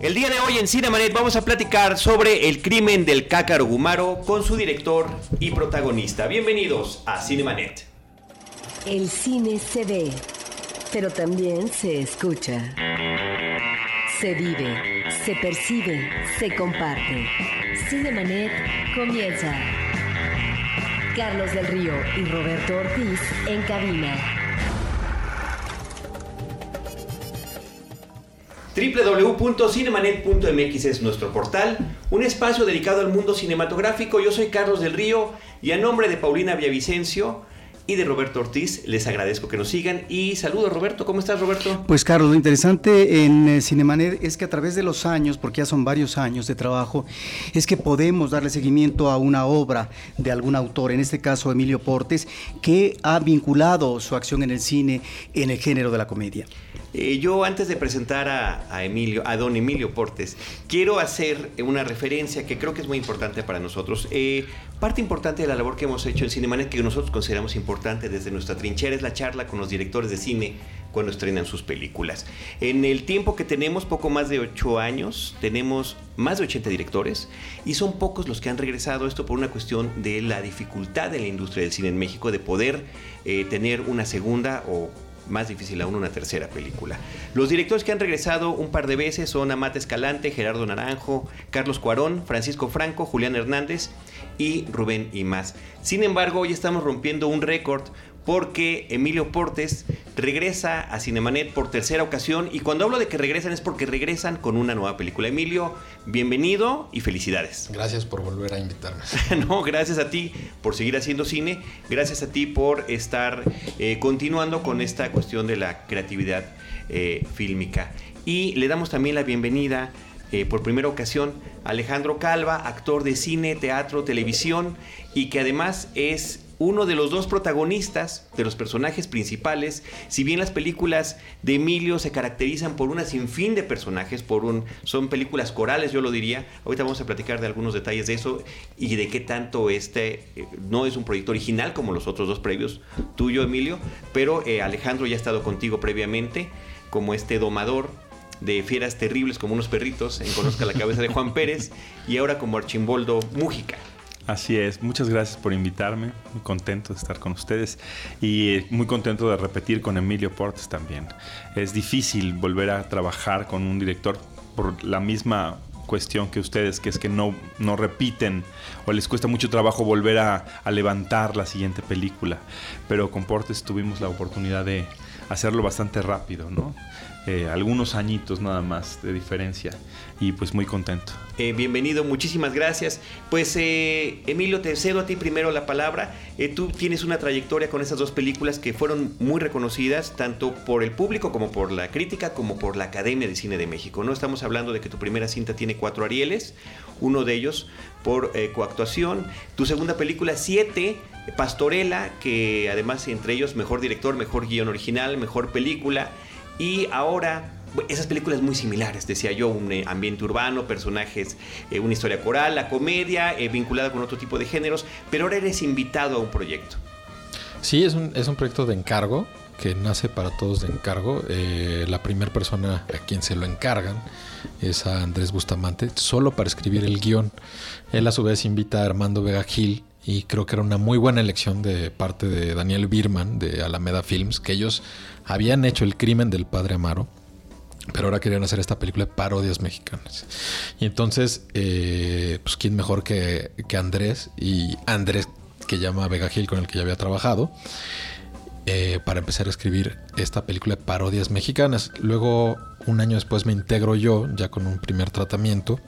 El día de hoy en Cinemanet vamos a platicar sobre el crimen del Cácaro Gumaro con su director y protagonista. Bienvenidos a Cinemanet. El cine se ve, pero también se escucha. Se vive, se percibe, se comparte. Cinemanet comienza. Carlos del Río y Roberto Ortiz en cabina. www.cinemanet.mx es nuestro portal, un espacio dedicado al mundo cinematográfico. Yo soy Carlos del Río y a nombre de Paulina Villavicencio y de Roberto Ortiz les agradezco que nos sigan y saludo Roberto, ¿cómo estás Roberto? Pues Carlos, lo interesante en eh, Cinemanet es que a través de los años, porque ya son varios años de trabajo, es que podemos darle seguimiento a una obra de algún autor, en este caso Emilio Portes, que ha vinculado su acción en el cine en el género de la comedia. Eh, yo antes de presentar a, Emilio, a don Emilio Portes, quiero hacer una referencia que creo que es muy importante para nosotros. Eh, parte importante de la labor que hemos hecho en Cinemanet, que nosotros consideramos importante desde nuestra trinchera, es la charla con los directores de cine cuando estrenan sus películas. En el tiempo que tenemos, poco más de ocho años, tenemos más de 80 directores y son pocos los que han regresado. Esto por una cuestión de la dificultad de la industria del cine en México de poder eh, tener una segunda o más difícil aún una tercera película. Los directores que han regresado un par de veces son Amate Escalante, Gerardo Naranjo, Carlos Cuarón, Francisco Franco, Julián Hernández y Rubén y más. Sin embargo, hoy estamos rompiendo un récord porque Emilio Portes regresa a Cinemanet por tercera ocasión y cuando hablo de que regresan es porque regresan con una nueva película. Emilio, bienvenido y felicidades. Gracias por volver a invitarme. no, gracias a ti por seguir haciendo cine, gracias a ti por estar eh, continuando con esta cuestión de la creatividad eh, fílmica. Y le damos también la bienvenida eh, por primera ocasión a Alejandro Calva, actor de cine, teatro, televisión y que además es uno de los dos protagonistas, de los personajes principales, si bien las películas de Emilio se caracterizan por una sinfín de personajes, por un, son películas corales, yo lo diría. Ahorita vamos a platicar de algunos detalles de eso y de qué tanto este eh, no es un proyecto original como los otros dos previos, tuyo, Emilio, pero eh, Alejandro ya ha estado contigo previamente como este domador de fieras terribles como unos perritos en Conozca la cabeza de Juan Pérez y ahora como Archimboldo Mújica. Así es, muchas gracias por invitarme, muy contento de estar con ustedes y eh, muy contento de repetir con Emilio Portes también. Es difícil volver a trabajar con un director por la misma cuestión que ustedes, que es que no, no repiten o les cuesta mucho trabajo volver a, a levantar la siguiente película. Pero con Portes tuvimos la oportunidad de hacerlo bastante rápido, ¿no? Eh, algunos añitos nada más de diferencia y pues muy contento. Eh, bienvenido, muchísimas gracias. Pues eh, Emilio, te cedo a ti primero la palabra. tú tienes una trayectoria con esas dos películas que fueron muy reconocidas tanto por el público como por la crítica como por la Academia de Cine de México. No estamos hablando de que tu primera cinta tiene cuatro Arieles, uno de ellos por coactuación. Tu segunda película, Siete, Pastorela, que además entre ellos mejor director, mejor guion original, mejor película. Y ahora esas películas muy similares, decía yo, un eh, ambiente urbano, personajes, eh, una historia coral, la comedia, eh, vinculada con otro tipo de géneros, pero ahora eres invitado a un proyecto. Sí, es un, es un proyecto de encargo que nace para todos de encargo. la primera persona a quien se lo encargan es a Andrés Bustamante, solo para escribir el guion. Él a su vez invita a Armando Vega Gil y creo que era una muy buena elección de parte de Daniel Birman de Alameda Films, que ellos habían hecho el crimen del padre Amaro, pero ahora querían hacer esta película de parodias mexicanas. Y entonces, eh, pues quién mejor que, Andrés y Andrés que llama Vega Gil con el que ya había trabajado. Eh, para empezar a escribir esta película de parodias mexicanas. Luego, un año después, me integro yo, ya con un primer tratamiento.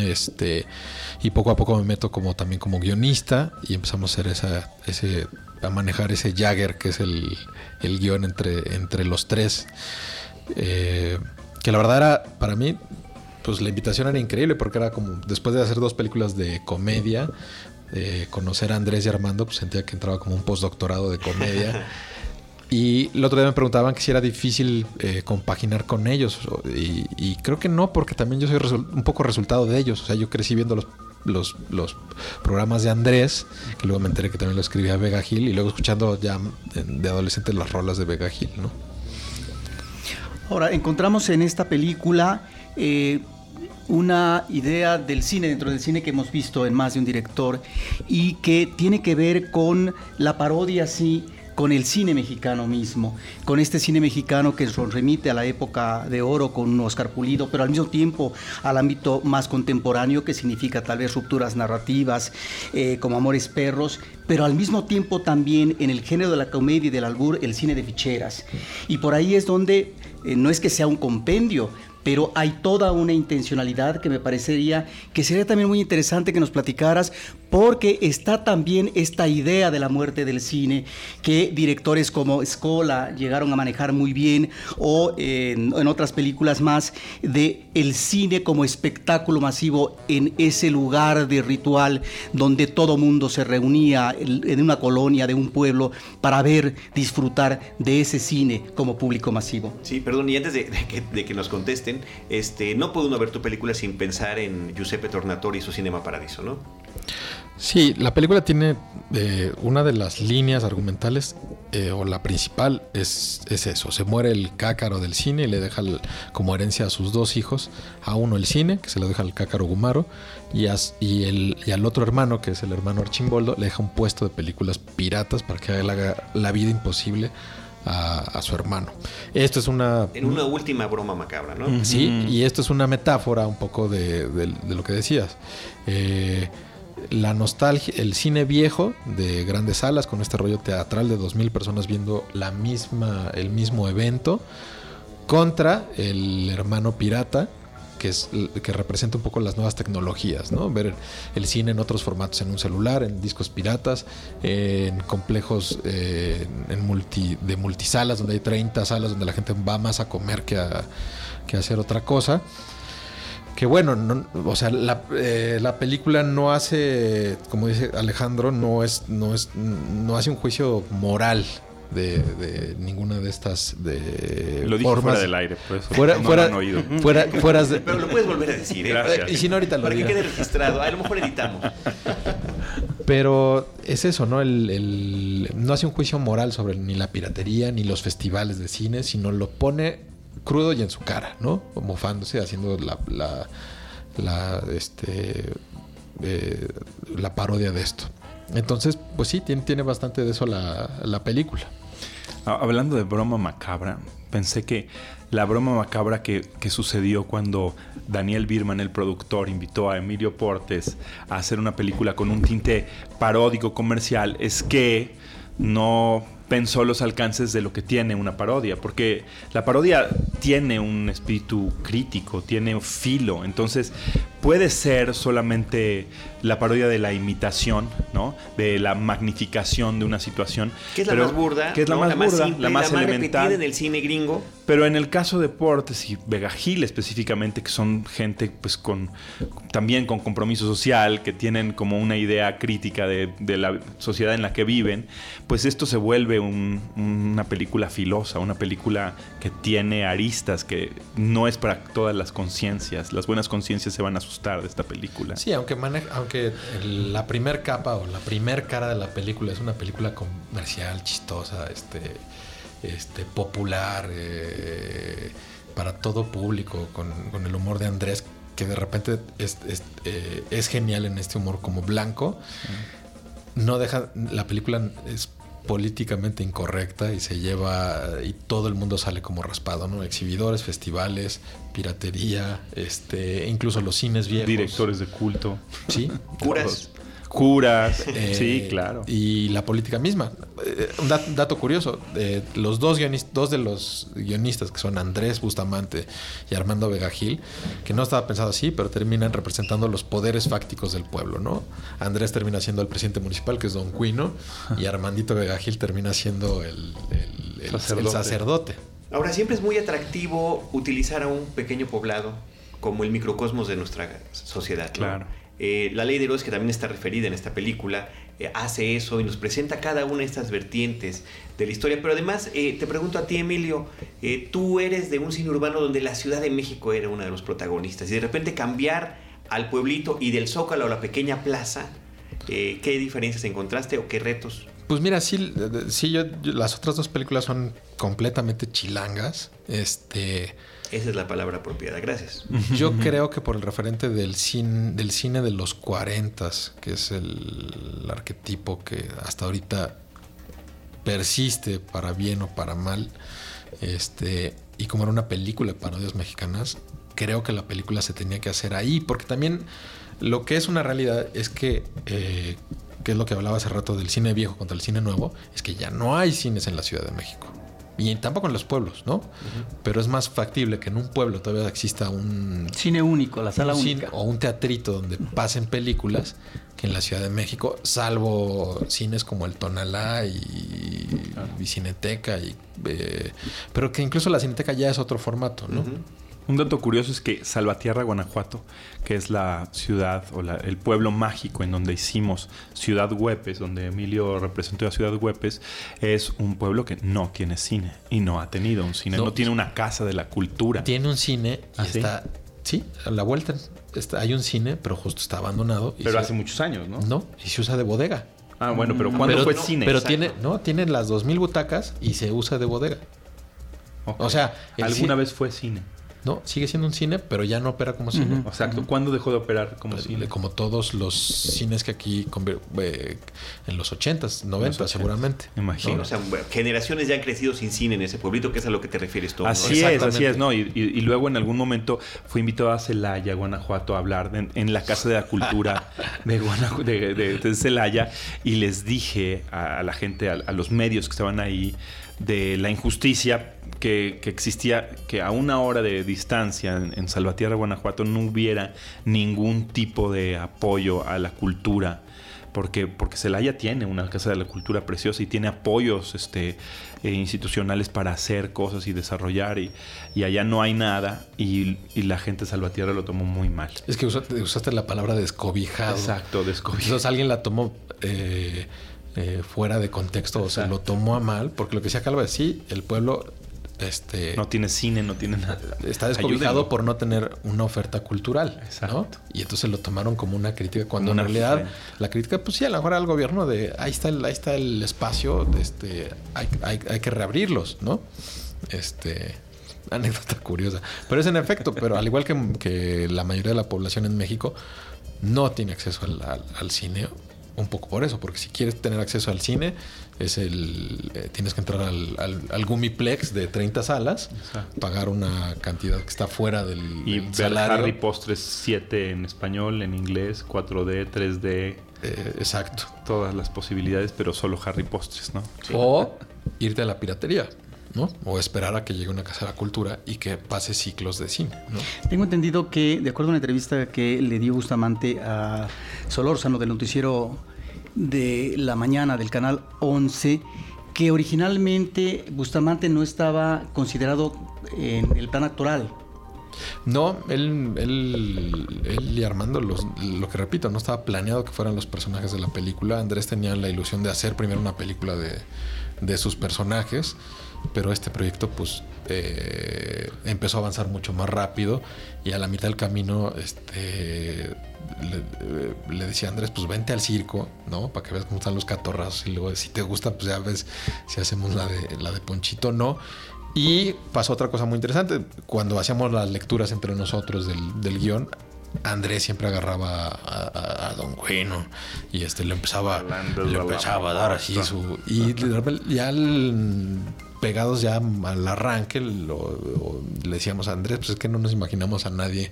Este, y poco a poco me meto como también como guionista y empezamos a hacer esa, ese a manejar ese Jagger, que es el, el guion entre, entre los tres. Eh, que la verdad era, para mí, pues la invitación era increíble porque era como, después de hacer dos películas de comedia, conocer a Andrés y Armando, pues sentía que entraba como un postdoctorado de comedia. Y el otro día me preguntaban que si era difícil eh, compaginar con ellos. Y, creo que no, porque también yo soy un poco resultado de ellos. O sea, yo crecí viendo los los, los programas de Andrés, que luego me enteré que también lo escribía Vega Gil, y luego escuchando ya de adolescente las rolas de Vega Gil, ¿no? Ahora, encontramos en esta película eh, una idea del cine, dentro del cine que hemos visto en más de un director, y que tiene que ver con la parodia, sí, con el cine mexicano mismo, con este cine mexicano que remite a la época de oro con Oscar Pulido, pero al mismo tiempo al ámbito más contemporáneo que significa tal vez rupturas narrativas eh, como Amores Perros, pero al mismo tiempo también en el género de la comedia y del albur el cine de ficheras. Y por ahí es donde eh, no es que sea un compendio, pero hay toda una intencionalidad que me parecería que sería también muy interesante que nos platicaras porque está también esta idea de la muerte del cine que directores como Scola llegaron a manejar muy bien o en, otras películas más de el cine como espectáculo masivo en ese lugar de ritual donde todo mundo se reunía en una colonia de un pueblo para ver, disfrutar de ese cine como público masivo. Sí, perdón, y antes de, que, nos contesten, este, no puede uno ver tu película sin pensar en Giuseppe Tornatore y su Cinema Paradiso, ¿no? Sí, la película tiene eh, una de las líneas argumentales, eh, o la principal, es, eso. Se muere el cácaro del cine y le deja como herencia a sus dos hijos. A uno el cine, que se lo deja al cácaro Gumaro, y, y, el, y al otro hermano, que es el hermano Archimboldo, le deja un puesto de películas piratas para que haga la vida imposible a, su hermano. Esto es una... En una última broma macabra, ¿no? Sí, y esto es una metáfora un poco de, de lo que decías. Eh, la nostalgia, el cine viejo de grandes salas con este rollo teatral de 2000 personas viendo la misma, el mismo evento contra el hermano pirata que es que representa un poco las nuevas tecnologías, ¿no? Ver el cine en otros formatos, en un celular, en discos piratas, en complejos eh, en multi, de multisalas, donde hay 30 salas donde la gente va más a comer que a, que a hacer otra cosa que bueno, o sea, eh, la, película no hace, como dice Alejandro, no es, no es, no hace un juicio moral de, ninguna de estas de lo dije fuera del aire por eso. Fuera, fuera, han oído. fuera, fuera de, pero lo puedes volver a decir ¿eh? y si no ahorita lo para que quede registrado a lo mejor editamos. Pero es eso no el, el, no hace un juicio moral sobre ni la piratería ni los festivales de cine sino lo pone crudo y en su cara, ¿no? Mofándose, haciendo la, la, este, eh, la parodia de esto. Entonces, pues sí, tiene, tiene bastante de eso la, la película. Hablando de broma macabra, pensé que la broma macabra que, que, sucedió cuando Daniel Birman, el productor, invitó a Emilio Portes a hacer una película con un tinte paródico comercial es que no pensó los alcances de lo que tiene una parodia, porque la parodia tiene un espíritu crítico, tiene un filo, entonces puede ser solamente la parodia de la imitación, ¿no? De la magnificación de una situación. Que es la más burda, que es la más burda, la más, elemental. en el cine gringo. Pero en el caso de Portes y Vega Gil específicamente, que son gente pues con también con compromiso social, que tienen como una idea crítica de, la sociedad en la que viven, pues esto se vuelve una película filosa, una película que tiene aristas, que no es para todas las conciencias. Las buenas conciencias se van a asustar de esta película. Sí, aunque, aunque la primer capa o la primer cara de la película es una película comercial, chistosa, este, este, popular, eh, para todo público, con, el humor de Andrés, que de repente es, eh, es, genial en este humor como blanco. No deja, la película es políticamente incorrecta y se lleva y todo el mundo sale como raspado, ¿no? Exhibidores, festivales, piratería, este, incluso los cines viejos. Directores de culto. Sí. Curas. Curas, eh, sí, claro. Y la política misma. Eh, un dato curioso, eh, los dos, dos de los guionistas, que son Andrés Bustamante y Armando Vega Gil, que no estaba pensado así, pero terminan representando los poderes fácticos del pueblo, ¿no? Andrés termina siendo el presidente municipal, que es Don Cuino, y Armandito Vega Gil termina siendo el, sacerdote. Ahora, siempre es muy atractivo utilizar a un pequeño poblado como el microcosmos de nuestra sociedad. Claro. Eh, la ley de Herodes, que también está referida en esta película, eh, hace eso y nos presenta cada una de estas vertientes de la historia. Pero además, eh, te pregunto a ti, Emilio, tú eres de un cine urbano donde la Ciudad de México era uno de los protagonistas y de repente cambiar al pueblito y del Zócalo a la pequeña plaza, ¿qué diferencias encontraste o qué retos Pues mira, sí, sí yo, las otras dos películas son completamente chilangas. Este. Esa es la palabra apropiada, gracias. Yo creo que por el referente del cine, del cine de los 40, que es el arquetipo que hasta ahorita persiste para bien o para mal, este, y como era una película de parodias mexicanas, creo que la película se tenía que hacer ahí, porque también lo que es una realidad es que, eh, que es lo que hablaba hace rato del cine viejo contra el cine nuevo, es que ya no hay cines en la Ciudad de México. Y tampoco en los pueblos, ¿no? Pero es más factible que en un pueblo todavía exista un cine único, la sala cine única. o un teatrito donde pasen películas que en la Ciudad de México, salvo cines como el Tonalá y, y Cineteca, y, eh, pero que incluso la Cineteca ya es otro formato, ¿no? Un dato curioso es que Salvatierra, Guanajuato, que es la ciudad o la- el pueblo mágico en donde hicimos Ciudad Huepes, donde Emilio representó a Ciudad Huepes, es un pueblo que no tiene cine y no ha tenido un cine, No. no, tiene una casa de la cultura. Tiene un cine y ¿Ah, está, sí, a la vuelta está, hay un cine, pero justo está abandonado. y Pero se- hace muchos años, ¿no? No, y se usa de bodega. Ah, bueno, pero ¿cuándo pero fue no, cine? Pero Exacto. tiene, no, tiene las 2000 butacas y se usa de bodega. O sea, alguna vez fue cine. No, sigue siendo un cine, pero ya no opera como cine. Exacto. ¿Cuándo dejó de operar como cine? Como todos los cines que aquí eh, en los 80s, 90 80s, seguramente. me imagino. O sea, generaciones ya han crecido sin cine en ese pueblito, que es a lo que te refieres tú. ¿no? Así es, así es, ¿no? Y, y- y luego en algún momento fui invitado a Celaya, Guanajuato, a hablar de- en la Casa de la Cultura de, Guanajuato, de, de- de Celaya y les dije a, a la gente, a, a los medios que estaban ahí, de la injusticia que, que existía, que a una hora de distancia en, en Salvatierra, Guanajuato, no hubiera ningún tipo de apoyo a la cultura porque, porque Celaya tiene una casa de la cultura preciosa y tiene apoyos este, eh, institucionales para hacer cosas y desarrollar y, y allá no hay nada y, y la gente de Salvatierra lo tomó muy mal. Es que usaste, usaste la palabra descobijado. Exacto, descobijado. Entonces alguien la tomó eh, eh, fuera de contexto o se lo tomó a mal, porque lo que decía Calva es sí, el pueblo este, No tiene cine, no tiene nada. está descobijado por no tener una oferta cultural. ¿no? Exacto. Y entonces lo tomaron como una crítica, cuando en realidad referencia. la crítica, pues sí, a lo mejor al gobierno de ahí está el, ahí está el espacio, de este, hay, hay- hay que reabrirlos, ¿no? Este. Anécdota curiosa. Pero es en efecto, pero al igual que, que la mayoría de la población en México, no tiene acceso al, al- al cine. Un poco por eso, porque si quieres tener acceso al cine, es el eh, tienes que entrar al, al, al Gumiplex de 30 salas, Exacto. pagar una cantidad que está fuera del, Y del ver salario. Harry Postres 7 en español, en inglés, 4D, 3D, Eh, exacto. todas las posibilidades, pero solo Harry Postres, ¿no? O irte a la piratería, ¿no? O esperar a que llegue una casa de la cultura y que pase ciclos de cine, ¿no? Tengo entendido que, de acuerdo a una entrevista que le dio Bustamante a Solórzano del noticiero de la mañana del canal 11, que originalmente Bustamante no estaba considerado en el plan actoral. No, él, él, él y Armando, los- lo que repito, no estaba planeado que fueran los personajes de la película. Andrés tenía la ilusión de hacer primero una película de, de sus personajes, pero este proyecto pues eh, empezó a avanzar mucho más rápido y a la mitad del camino este, le, eh, le decía a Andrés, pues vente al circo, ¿no? Para que veas cómo están los catorrazos y luego si te gusta, pues ya ves si hacemos la de, la de Ponchito o no. Y pasó otra cosa muy interesante. Cuando hacíamos las lecturas entre nosotros del, del guion, Andrés siempre agarraba a, a- a Don Bueno y este le empezaba, le empezaba a dar así su. Y de repente ya al- pegados ya al arranque lo- o le decíamos a Andrés, pues es que no nos imaginamos a nadie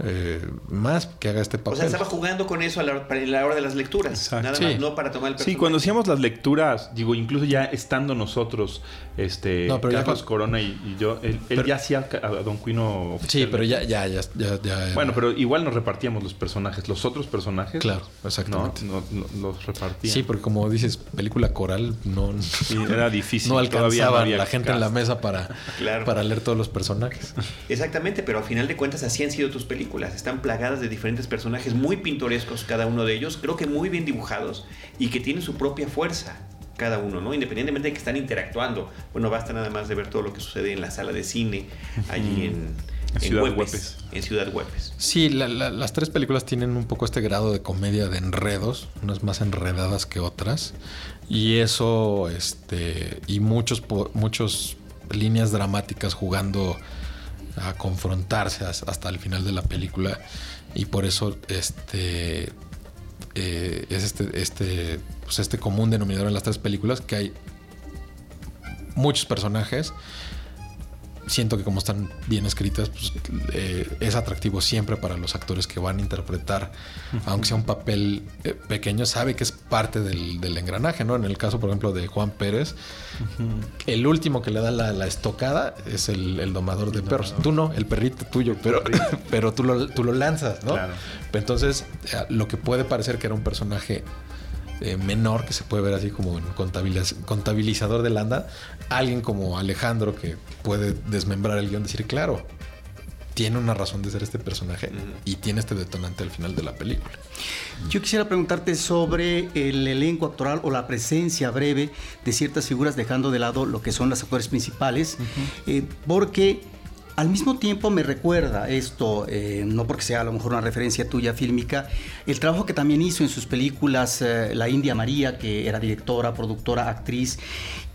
eh, más que haga este O papel. sea, estaba jugando con eso a la, para la hora de las lecturas. Exacto. Nada Sí. más, no para tomar el Sí, personaje. cuando hacíamos las lecturas, digo, incluso ya estando nosotros, este, No, pero ya Carlos Corona y, y yo, él, él Pero- ya hacía a Don Quino Sí, pero ya, ya, ya, ya, ya era- Bueno, pero igual nos repartíamos los personajes, los otros personajes. Claro, exactamente. No, no, no, los repartíamos. Sí, porque como dices, película coral, no, Sí, era difícil. no alcanzaba había la gente en la mesa para, Claro. para leer todos los personajes. Exactamente, pero al final de cuentas así han sido tus películas. Están plagadas de diferentes personajes muy pintorescos cada uno de ellos, creo que muy bien dibujados y que tienen su propia fuerza cada uno, ¿no? Independientemente de que están interactuando. Bueno, basta nada más de ver todo lo que sucede en la sala de cine, allí en, En Ciudad Huepes. En Ciudad Huepes. Sí, la- la- las tres películas tienen un poco este grado de comedia de enredos, unas más enredadas que otras. Y eso, este, y muchos, po- muchos líneas dramáticas jugando a confrontarse has- hasta el final de la película. Y por eso, este, eh, es este, este, pues este común denominador en las tres películas que hay muchos personajes siento que como están bien escritas, pues, eh, es atractivo siempre para los actores que van a interpretar, aunque sea un papel eh, pequeño, sabe que es parte del, del engranaje, ¿no? En el caso, por ejemplo, de Juan Pérez, el último que le da la, la estocada es el, el domador de perros. Tú no, el perrito tuyo, pero, pero tú, lo, tú lo lanzas, ¿no? Claro. Entonces, eh, lo que puede parecer que era un personaje eh, menor, que se puede ver así como un contabiliz- contabilizador de landa, alguien como Alejandro que puede desmembrar el guion, decir, claro, tiene una razón de ser este personaje y tiene este detonante al final de la película. Yo quisiera preguntarte sobre el elenco actoral o la presencia breve de ciertas figuras, dejando de lado lo que son los actores principales, eh, porque al mismo tiempo me recuerda esto, eh, no porque sea a lo mejor una referencia tuya fílmica, el trabajo que también hizo en sus películas eh, La India María, que era directora, productora, actriz,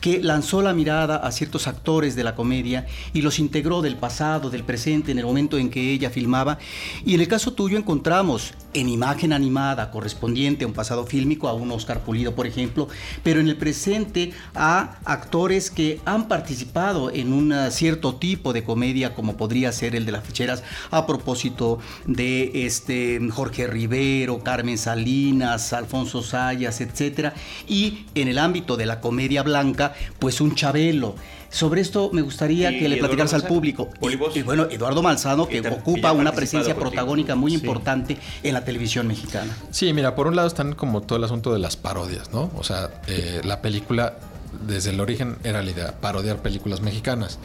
que lanzó la mirada a ciertos actores de la comedia y los integró del pasado, del presente, en el momento en que ella filmaba. Y en el caso tuyo encontramos en imagen animada correspondiente a un pasado fílmico, a un Oscar Pulido, por ejemplo, pero en el presente a actores que han participado en un cierto tipo de comedia, como podría ser el de las ficheras, a propósito de este Jorge Rivero, Carmen Salinas, Alfonso Sayas, etcétera, y en el ámbito de la comedia blanca, pues un Chabelo. Sobre esto me gustaría que le platicaras al público. Y, bueno, Eduardo Malzano, que ocupa una presencia contigo. protagónica muy Sí. importante en la televisión mexicana. Sí, mira, por un lado están como todo el asunto de las parodias, ¿no? O sea, eh, la película desde el origen era la idea, parodiar películas mexicanas.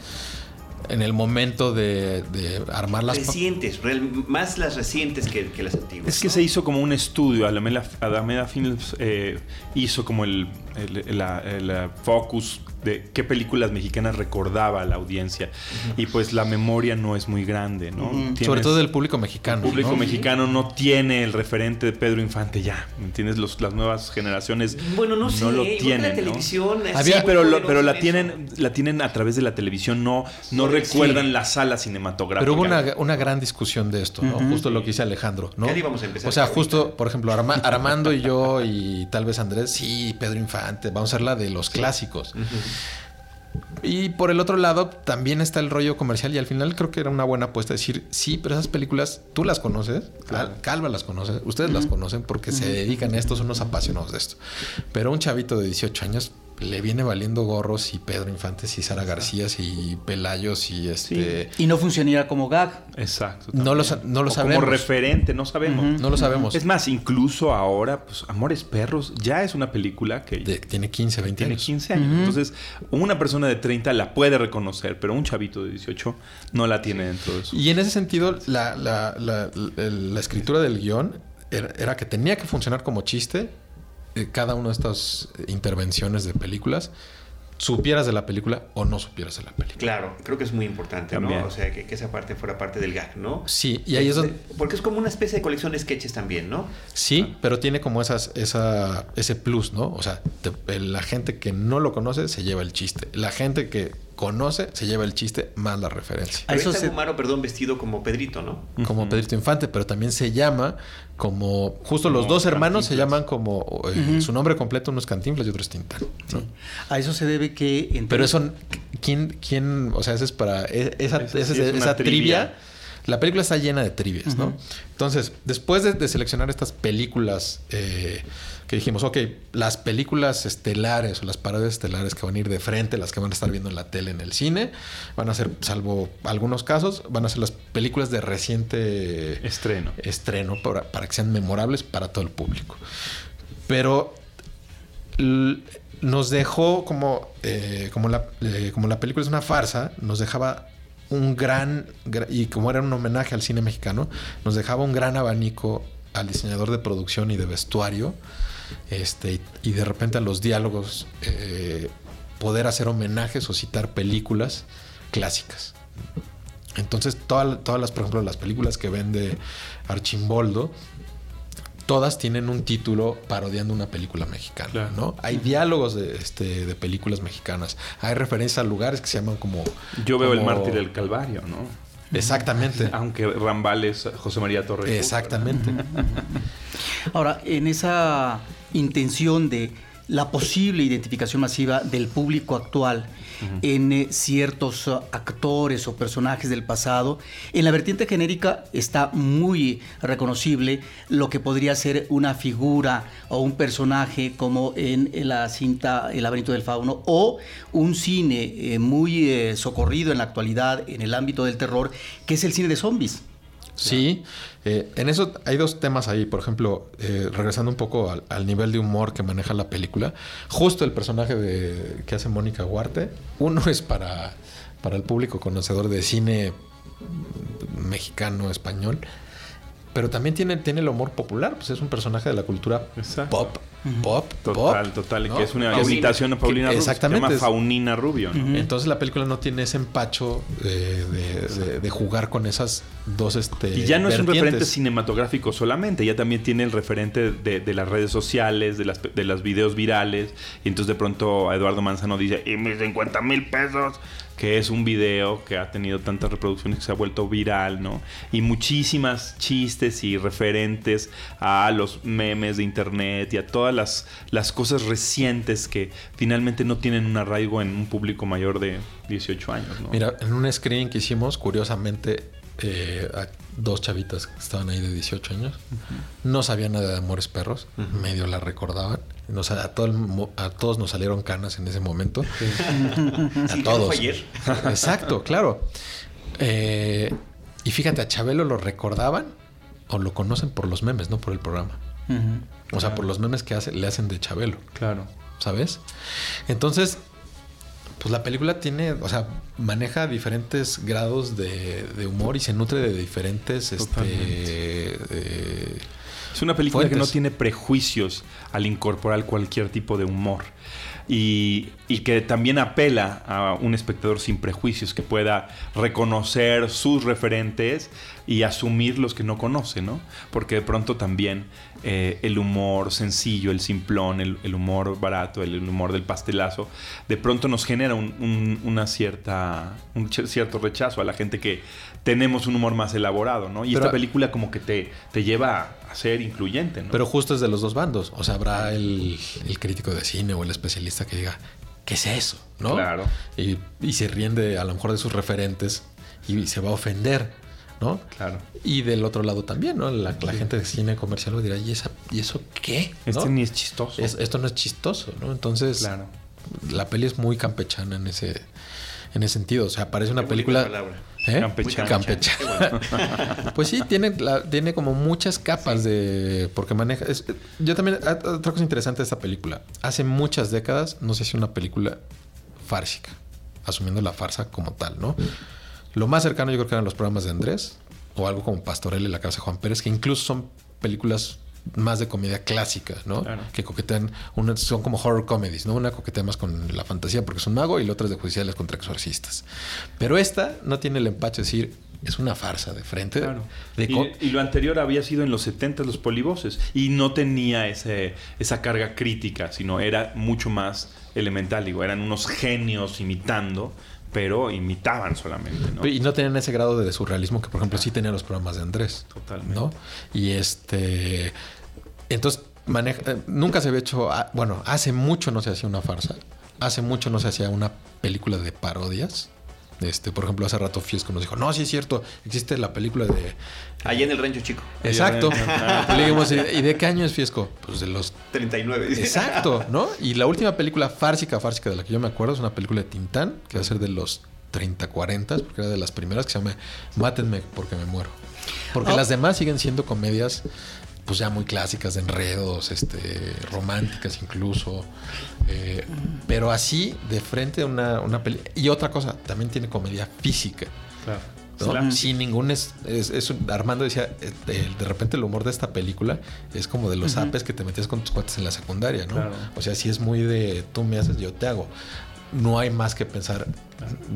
En el momento de, de armar las... Recientes, real- más las recientes que, que las antiguas. Es que ¿no? se hizo como un estudio, Alameda, Alameda Films eh, hizo como el, el- la- el, focus de qué películas mexicanas recordaba a la audiencia. Y pues la memoria no es muy grande, ¿no? Sobre Tienes- todo del público mexicano. El público ¿no? mexicano no tiene el referente de Pedro Infante ya, ¿me entiendes? Los- las nuevas generaciones Bueno, no sé, lo tienen, la ¿no? televisión Había, pero, lo- pero la tienen, la tienen a través de la televisión, no, no recuerdan sí. la sala cinematográfica. Pero hubo una, una gran discusión de esto, ¿no? Justo lo que dice Alejandro, ¿no? Íbamos a empezar O sea, ahorita. justo, por ejemplo, Arma- Armando y yo y tal vez Andrés, sí, Pedro Infante, vamos a hacer la de los clásicos. Y por el otro lado, también está el rollo comercial y al final creo que era una buena apuesta decir, sí, pero esas películas tú las conoces, Cal- Calva las conoce, ustedes las conocen porque se dedican a esto, son unos apasionados de esto. Pero un chavito de 18 años le viene valiendo gorros y Pedro Infante y Sara García y Pelayos y este... Y no funcionaría como gag. Exacto. No lo no lo O sabemos. Como referente, no sabemos. No lo sabemos. Es más, incluso ahora, pues Amores Perros ya es una película que De- tiene 15, 20 tiene años. 15 años. Entonces, una persona de 30 la puede reconocer, pero un chavito de 18 no la tiene dentro de su. Y en ese sentido, la, la- la- la escritura del guion era, era que tenía que funcionar como chiste eh, cada una de estas intervenciones de películas, supieras de la película o no supieras de la película. Claro, creo que es muy importante, También. ¿no? O sea, que, que esa parte fuera parte del gag, ¿no? Sí, y ahí es donde... Porque es como una especie de colección de sketches también, ¿no? Sí, pero tiene como esas, esa, ese plus, ¿no? O sea, te- la gente que no lo conoce se lleva el chiste. La gente que conoce se lleva el chiste más la referencia. A Pero eso está se- Gumaro, perdón, vestido como Pedrito, ¿no? como Pedrito Infante, pero también se llama como justo los dos hermanos se llaman como eh, su nombre completo uno es Cantinflas y otro es Tintán. ¿no? A eso se debe que... Pero eso quién quién, o sea, ese es para e- esa, Esa esa- sí es una esa trivia. trivia. La película está llena de trivias, ¿no? Entonces, después de, de seleccionar estas películas eh, que dijimos, ok, las películas estelares o las parodias estelares que van a ir de frente, las que van a estar viendo en la tele, en el cine, van a ser, salvo algunos casos, van a ser las películas de reciente Estreno. estreno para, para que sean memorables para todo el público. Pero nos dejó como, eh, como, la, eh, como la película es una farsa, nos dejaba un gran, gra- y como era un homenaje al cine mexicano, nos dejaba un gran abanico al diseñador de producción y de vestuario, este, y, de repente a los diálogos, eh, poder hacer homenajes o citar películas clásicas. Entonces, toda- todas las, por ejemplo, las películas que vende Archimboldo, todas tienen un título parodiando una película mexicana, Claro. ¿no? Hay diálogos de, este, de películas mexicanas. Hay referencias a lugares que se llaman como... Yo veo el mártir del Calvario, ¿no? Exactamente. Aunque Rambal es José María Torres. Exactamente. Ahora, en esa intención de la posible identificación masiva del público actual en eh, ciertos uh, actores o personajes del pasado, en la vertiente genérica está muy reconocible lo que podría ser una figura o un personaje como en, la cinta El laberinto del fauno o un cine eh, muy eh, socorrido en la actualidad en el ámbito del terror, que es el cine de zombies. Sí, eh, en eso hay dos temas ahí. Por ejemplo, eh, regresando un poco al, al nivel de humor que maneja la película, justo el personaje de, que hace Mónica Huarte, uno es para, para el público conocedor de cine mexicano, español, pero también tiene, tiene el humor popular, pues es un personaje de la cultura Exacto. pop, pop, Total, pop, total. ¿no? Que es una imitación a Paulina Que- Rubio. Se exactamente. llama Faunina Rubio, ¿no? Entonces la película no tiene ese empacho de, de- de- de jugar con esas dos este, Y ya no es un referente cinematográfico solamente, ya también tiene el referente de, de las redes sociales, de las, de los videos virales. Y entonces de pronto Eduardo Manzano dice, y mis 50 mil pesos, que es un video que ha tenido tantas reproducciones que se ha vuelto viral, ¿no? Y muchísimas chistes y referentes a los memes de internet y a todas las, las cosas recientes que finalmente no tienen un arraigo en un público mayor de 18 años, ¿no? Mira, en un screen que hicimos, curiosamente, eh, dos chavitas que estaban ahí de 18 años, no sabían nada de Amores Perros, medio la recordaban. Nos- a, todo el a todos nos salieron canas en ese momento. a Sí, todos. fue ayer. Exacto, claro. Eh, y fíjate, a Chabelo lo recordaban o lo conocen por los memes, no por el programa. O sea, por los memes que hace, le hacen de Chabelo. Claro. ¿sabes? Entonces, pues la película tiene, o sea, maneja diferentes grados de, de humor y se nutre de diferentes, este, eh, Es una película que no tiene prejuicios al incorporar cualquier tipo de humor. Y, y que también apela a un espectador sin prejuicios que pueda reconocer sus referentes y asumir los que no conoce, ¿no? Porque de pronto también eh, el humor sencillo, el simplón, el, el humor barato, el, humor del pastelazo, de pronto nos genera un, un- una cierta, un cierto rechazo a la gente que tenemos un humor más elaborado, ¿no? Y Pero- esta película como que te, te lleva a ser incluyente, ¿no? pero justo es de los dos bandos. O sea, habrá el, el crítico de cine o el especialista que diga, ¿qué es eso? ¿No? Claro. Y, y se ríen de, a lo mejor de sus referentes y se va a ofender, ¿no? Claro. Y del otro lado también, ¿no? La, la gente de cine comercial lo dirá, ¿y, esa, ¿y eso qué? ¿No? ni es chistoso. Es- esto no es chistoso, ¿no? Entonces, Claro. la peli es muy campechana en ese, en ese sentido. O sea, parece una Qué película. palabra. ¿Eh? Pues sí, tiene, la- tiene como muchas capas de. Porque maneja. es- yo también. ah, Otra cosa interesante de esta película. Hace muchas décadas no se hacía una película fársica. Asumiendo la farsa como tal, ¿no? Lo más cercano yo creo que eran los programas de Andrés. O algo como Pastorel y la casa de Juan Pérez, que incluso son películas más de comedia clásica, ¿no? Claro. Que coquetean, una, son como horror comedies, ¿no? Una coquetea más con la fantasía porque es un mago y la otra es de judiciales contra exorcistas. Pero esta no tiene el empache de decir, es una farsa de frente. Claro. De Y, y lo anterior había sido en los 70 los polivoces y no tenía ese, esa carga crítica, sino era mucho más elemental. Digo, eran unos genios imitando, pero imitaban solamente, ¿no? Y no tenían ese grado de surrealismo que, por ejemplo, sí tenían los programas de Andrés. Totalmente. ¿no? Y este. Entonces, maneja, eh, nunca se había hecho. ah, Bueno, hace mucho no se hacía una farsa. Hace mucho no se hacía una película de parodias. Este, por ejemplo, hace rato Fiesco nos dijo: No, sí es cierto, existe la película de. Allá en el rancho chico. Exacto. Le dijimos, ¿y de qué año es Fiesco? Pues de los 39. Exacto, ¿no? Y la última película fársica, fársica de la que yo me acuerdo es una película de Tintán, que va a ser de los 30, 40, porque era de las primeras, que se llama Mátenme porque me muero. Porque las demás siguen siendo comedias, pues ya muy clásicas, de enredos, este, románticas incluso. eh, pero así, de frente a una, una película. Y otra cosa, también tiene comedia física. Claro. ¿no? Claro. Sin ningún es, es- es un- Armando decía eh, de, de repente el humor de esta película es como de los apes que te metías con tus cuates en la secundaria, ¿no? Claro. O sea, sí es muy de tú me haces, yo te hago. no hay más que pensar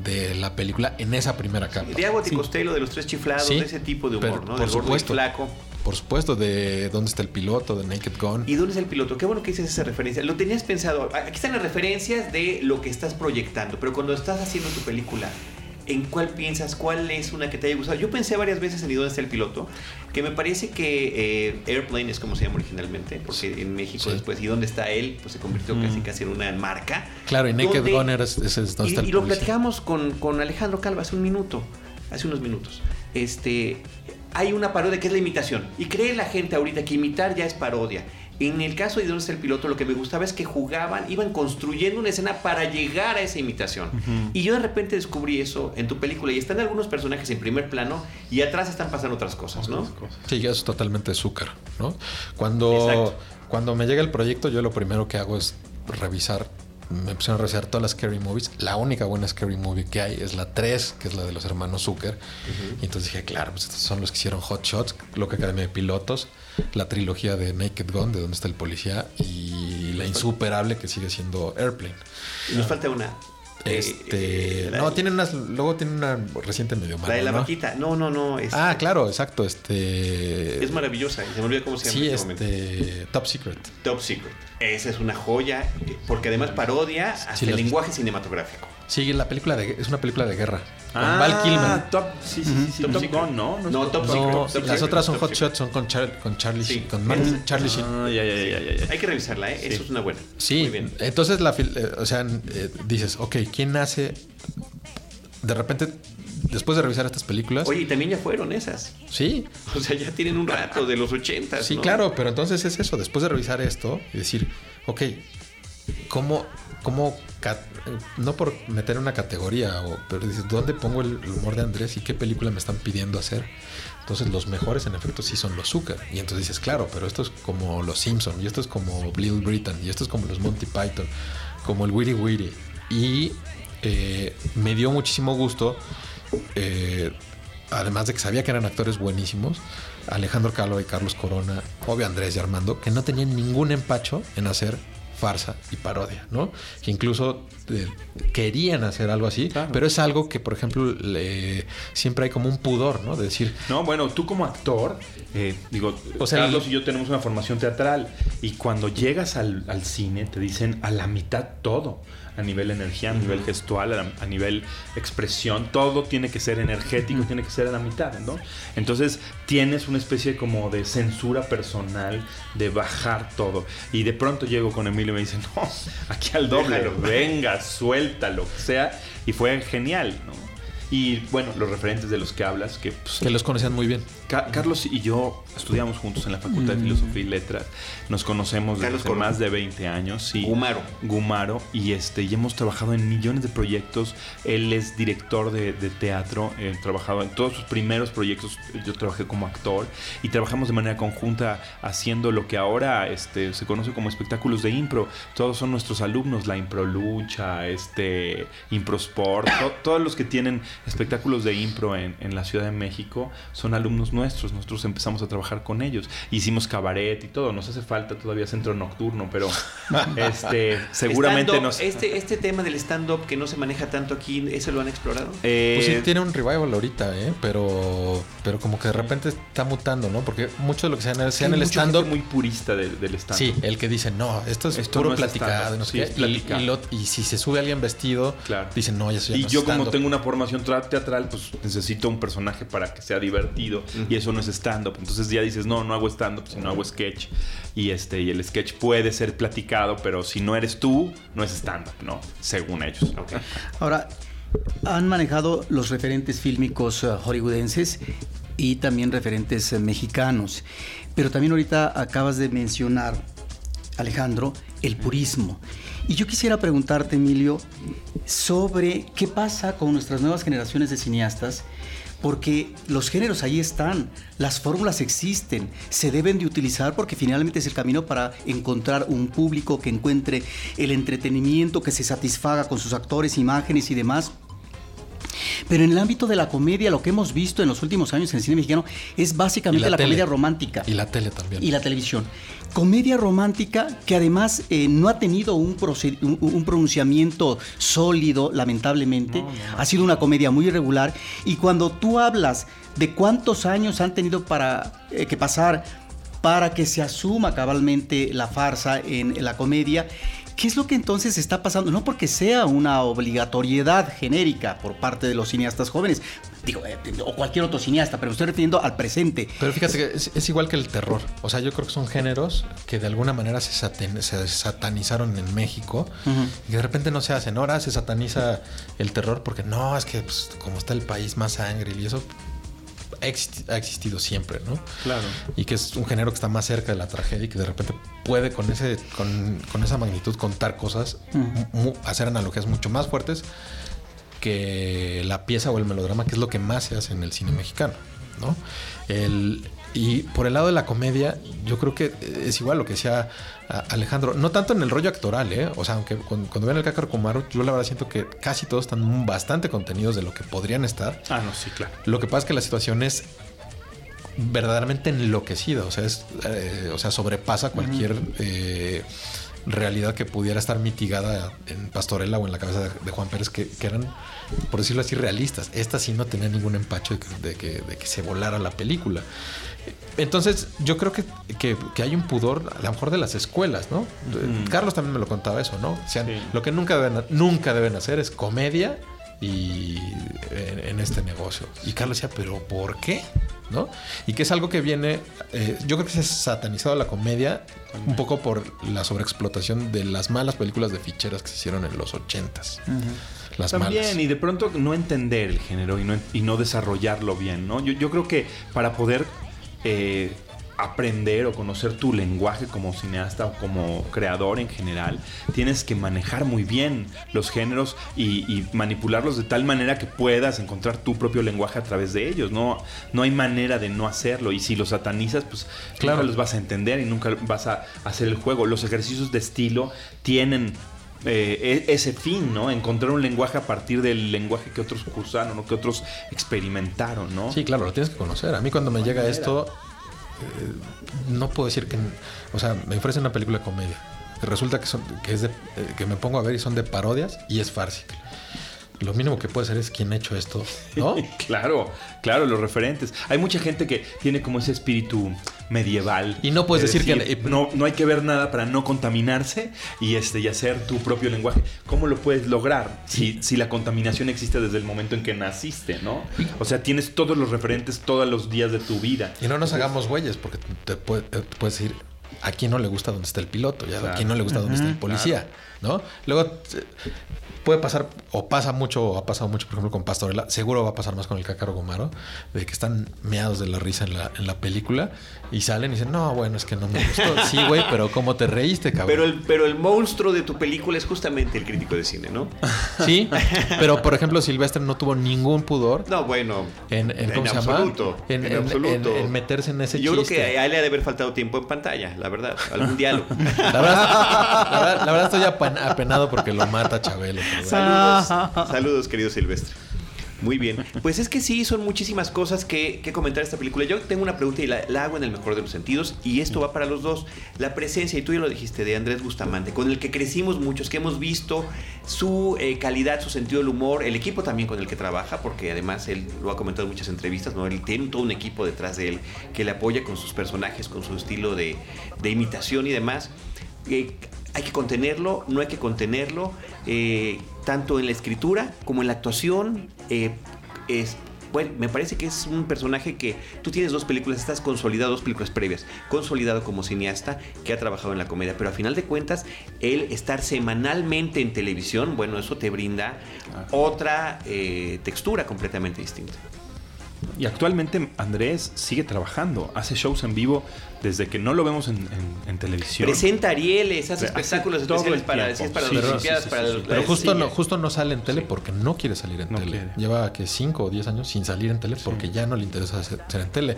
de la película en esa primera capa. De Abbott y Costello, de los tres chiflados, Sí, de ese tipo de humor, pero ¿no? por Del gordo y supuesto. flaco. Por supuesto, de dónde está el piloto, de Naked Gun. ¿Y dónde es el piloto? Qué bueno que dices esa referencia. Lo tenías pensado. Aquí están las referencias de lo que estás proyectando, pero cuando estás haciendo tu película, ¿en cuál piensas? ¿Cuál es una que te haya gustado? Yo pensé varias veces en ¿Y dónde está el piloto? Que me parece que eh, Airplane es como se llama originalmente, porque en México Sí. después ¿Y dónde está él? Pues se convirtió casi casi en una marca. Claro, y Naked Gun es donde y, está el y lo platicamos con, con Alejandro Calva hace un minuto, hace unos minutos. Este, hay una parodia que es la imitación. Y cree la gente ahorita que imitar ya es parodia. En el caso de Dónde el piloto, lo que me gustaba es que jugaban, iban construyendo una escena para llegar a esa imitación. Y yo de repente descubrí eso en tu película. Y están algunos personajes en primer plano y atrás están pasando otras cosas, ¿no? Sí, ya es totalmente azúcar, ¿no? Cuando, Exacto. cuando me llega el proyecto, yo lo primero que hago es revisar, me pusieron a revisar todas las Scary Movies. La única buena Scary Movie que hay es la 3, que es la de los hermanos Zucker. Y entonces dije, claro, pues estos son los que hicieron Hot Shots, Loca Academia de Pilotos, la trilogía de Naked Gun, de donde está el policía, y la insuperable que sigue siendo Airplane. Y nos falta una. Este, eh, no, tienen unas, luego tienen una reciente medio mala, La de la ¿no? vaquita. No, no, no. Es, Ah, claro, exacto, este... Es maravillosa. Se me olvidó cómo se llama Sí, en este este. Top Secret. Top Secret. Esa es una joya, eh, porque además parodia hasta Sí, el lenguaje cinematográfico. Sí, la película de, es una película de guerra. Con Ah, Val Kilmer. Top, sí, sí, sí, sí, Top Top. Gun, ¿no? No, Top No, Top las Secret, otras son Hot. Shots, son con, Char- con Charlie Sí. Sheen, con Martin- Es- Charlie Sheen. Ah, ya, ya, ya, ya, ya. Hay que revisarla, ¿eh? Eso es una buena. Sí, Muy bien. entonces la eh, o sea, eh, dices, ok, ¿quién hace? De repente, después de revisar estas películas, Oye, y también ya fueron esas. sí, O sea, ya tienen un rato de los ochentas. sí, ¿no? claro, pero entonces es eso, después de revisar esto y decir, ok, ¿cómo, cómo, no por meter una categoría, o, pero dices, ¿dónde pongo el, humor de Andrés y qué película me están pidiendo hacer? Entonces los mejores en efecto sí son los Zucker. Y entonces dices, claro, pero esto es como los Simpson, y esto es como Little Britain, y esto es como los Monty Python, como el Witty Witty. Y eh, me dio muchísimo gusto, eh, además de que sabía que eran actores buenísimos, Alejandro Calvo y Carlos Corona, obvio Andrés y Armando, que no tenían ningún empacho en hacer farsa y parodia, ¿no? Que incluso eh, querían hacer algo así, Claro. pero es algo que, por ejemplo, le- siempre hay como un pudor, ¿no? De decir, No, bueno, tú como actor, eh, digo, O sea, Carlos y yo tenemos una formación teatral y cuando llegas al, al cine te dicen a la mitad todo, a nivel energía, a nivel gestual, a, a nivel expresión, todo tiene que ser energético, tiene que ser a la mitad, ¿no? Entonces tienes una especie como de censura personal, de bajar todo. Y de pronto llego con Emilio y me dice, no, aquí al doble, Déjalo. venga, suelta, lo que sea. Y fue genial, ¿no? Y bueno, los referentes de los que hablas, que pues, que los conocían muy bien. Ca- Carlos y yo estudiamos juntos en la Facultad de Filosofía y Letras. Nos conocemos desde Carlos más de 20 años. Sí. Gumaro. Gumaro. Y, este, y hemos trabajado en millones de proyectos. Él es director de, de teatro. He trabajado en todos sus primeros proyectos. Yo trabajé como actor. Y trabajamos de manera conjunta haciendo lo que ahora este, se conoce como espectáculos de impro. Todos son nuestros alumnos. La Impro Lucha, este, Impro Sport. to- todos los que tienen espectáculos de impro en, en la Ciudad de México son alumnos nuestros. Nosotros empezamos a trabajar con ellos. Hicimos cabaret y todo. Nos hace falta todavía centro nocturno, pero este, seguramente nos... Este, este tema del stand-up que no se maneja tanto aquí, ¿ese lo han explorado? eh, Pues sí, tiene un revival ahorita, ¿eh? Pero, pero como que de repente está mutando, ¿no? Porque mucho de lo que sea en el, sea en el stand-up. muy purista de- del stand-up. Sí, el que dice, no, esto es Esto puro no platicado, no sé sí, qué. es Y- platicar. Y, lo- y si se sube alguien vestido, Claro. dicen, no, eso ya Y no es yo como stand-up". tengo una formación tra- teatral, pues necesito un personaje para que sea divertido y eso no es stand-up. Entonces ya dices, no, no hago stand-up, sino hago sketch. Y, este, y el sketch puede ser platicado, pero si no eres tú, no es stand-up, ¿no? Según ellos. Ahora, han manejado los referentes fílmicos eh, hollywoodenses y también referentes eh, mexicanos. Pero también ahorita acabas de mencionar, Alejandro, el purismo. Y yo quisiera preguntarte, Emilio, sobre qué pasa con nuestras nuevas generaciones de cineastas, porque los géneros ahí están, las fórmulas existen, se deben de utilizar porque finalmente es el camino para encontrar un público que encuentre el entretenimiento, que se satisfaga con sus actores, imágenes y demás. Pero en el ámbito de la comedia, lo que hemos visto en los últimos años en el cine mexicano es básicamente la, comedia romántica. Y la tele también. Y la televisión. Comedia romántica que además eh, no ha tenido un, pronunciamiento sólido, lamentablemente. Ha sido una comedia muy irregular. Y cuando tú hablas de cuántos años han tenido para eh, que pasar para que se asuma cabalmente la farsa en, la comedia. ¿Qué es lo que entonces está pasando? No porque sea una obligatoriedad genérica por parte de los cineastas jóvenes, digo, eh, o cualquier otro cineasta, pero me estoy refiriendo al presente. Pero fíjate que es, igual que el terror. O sea, yo creo que son géneros que de alguna manera se, satanizaron en México y de repente no se hacen. Ahora se sataniza el terror porque no, es que pues, como está el país más sangre y eso, ha existido siempre, ¿no? Claro. Y que es un género que está más cerca de la tragedia y que de repente puede con, ese, con, esa magnitud contar cosas, hacer analogías mucho más fuertes que la pieza o el melodrama, que es lo que más se hace en el cine mexicano, ¿no? El, y por el lado de la comedia, yo creo que es igual lo que decía Alejandro. No tanto en el rollo actoral, ¿eh? O sea, aunque cuando, ven el Cácaro Kumaro, yo la verdad siento que casi todos están bastante contenidos de lo que podrían estar. Ah, no, sí, claro. Lo que pasa es que la situación es verdaderamente enloquecida. O sea, es, eh, o sea sobrepasa cualquier. Eh, realidad que pudiera estar mitigada en Pastorela o en la cabeza de, Juan Pérez, que, eran, por decirlo así, realistas. Esta sí no tenía ningún empacho de que, de que se volara la película. Entonces, yo creo que, hay un pudor, a lo mejor de las escuelas, ¿no? Carlos también me lo contaba eso, ¿no? O sea, lo que nunca deben, nunca deben hacer es comedia y en, este negocio. Y Carlos decía, ¿pero por qué? ¿No? Y que es algo que viene, eh, yo creo que se ha satanizado la comedia un poco por la sobreexplotación de las malas películas de ficheras que se hicieron en los ochentas. Las También, y de pronto no entender el género y no, y no desarrollarlo bien, ¿no? Yo, yo creo que para poder eh, aprender o conocer tu lenguaje como cineasta o como creador en general, tienes que manejar muy bien los géneros y, manipularlos de tal manera que puedas encontrar tu propio lenguaje a través de ellos. No, no hay manera de no hacerlo. Y si los satanizas, pues claro, los vas a entender y nunca vas a hacer el juego. Los ejercicios de estilo tienen eh, e, ese fin, ¿no? Encontrar un lenguaje a partir del lenguaje que otros cursaron o que otros experimentaron, ¿no? Sí, claro, lo tienes que conocer. A mí cuando me llega esto, eh, no puedo decir que, o sea, me ofrecen una película de comedia. Resulta que, son, que, es de, eh, que me pongo a ver y son de parodias y es farcical lo mínimo que puede ser es quién ha hecho esto, ¿no? claro, claro, los referentes. Hay mucha gente que tiene como ese espíritu medieval. Y no puedes decir, que no, no hay que ver nada para no contaminarse y este y hacer tu propio lenguaje. ¿Cómo lo puedes lograr si, si la contaminación existe desde el momento en que naciste, ¿no? O sea, tienes todos los referentes todos los días de tu vida. Y no nos hagamos güeyes porque te, puedes decir a quién no le gusta dónde está el piloto, ya a quién no le gusta dónde está el policía, ¿no? Luego puede pasar, o pasa mucho, o ha pasado mucho, por ejemplo, con Pastorela, seguro va a pasar más con el Cácaro Gomaro, de que están meados de la risa en la, en la película y salen y dicen, no, bueno, es que no me gustó. Sí, güey, pero ¿cómo te reíste, cabrón? Pero el, pero el monstruo de tu película es justamente el crítico de cine, ¿no? Sí, pero por ejemplo, Silvestre no tuvo ningún pudor. No, bueno. En, en, ¿cómo se absoluto, En, en, absoluto. En, meterse en ese Yo creo que a él le ha de haber faltado tiempo en pantalla, la verdad, algún diálogo. La verdad, la verdad, estoy apenado porque lo mata Chabelo. Saludos. Saludos, querido Silvestre. Muy bien. Pues es que sí, son muchísimas cosas que, comentar esta película. Yo tengo una pregunta y la, hago en el mejor de los sentidos, y esto va para los dos. La presencia, y tú ya lo dijiste, de Andrés Bustamante, con el que crecimos muchos, que hemos visto su eh, calidad, su sentido del humor, el equipo también con el que trabaja, porque además él lo ha comentado en muchas entrevistas, ¿no? Él tiene todo un equipo detrás de él que le apoya con sus personajes, con su estilo de, imitación y demás. Eh, hay que contenerlo, no hay que contenerlo. Eh, tanto en la escritura como en la actuación. Eh, es, bueno, me parece que es un personaje que tú tienes dos películas, estás consolidado, dos películas previas, consolidado como cineasta que ha trabajado en la comedia, pero a final de cuentas, el estar semanalmente en televisión, bueno, eso te brinda otra eh, textura completamente distinta. Y actualmente Andrés sigue trabajando, hace shows en vivo desde que no lo vemos en, televisión. Presenta Arieles, hace espectáculos especiales para, para las Olimpiadas, para Pero justo no, justo no sale en tele porque no quiere salir en tele. Lleva que 5 o 10 años sin salir en tele porque ya no le interesa ser, en tele.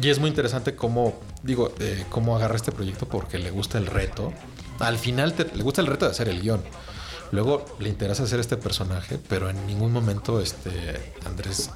Y es muy interesante cómo, digo, eh, cómo agarra este proyecto porque le gusta el reto. Al final le gusta el reto de hacer el guion. Luego le interesa hacer este personaje, pero en ningún momento este Andrés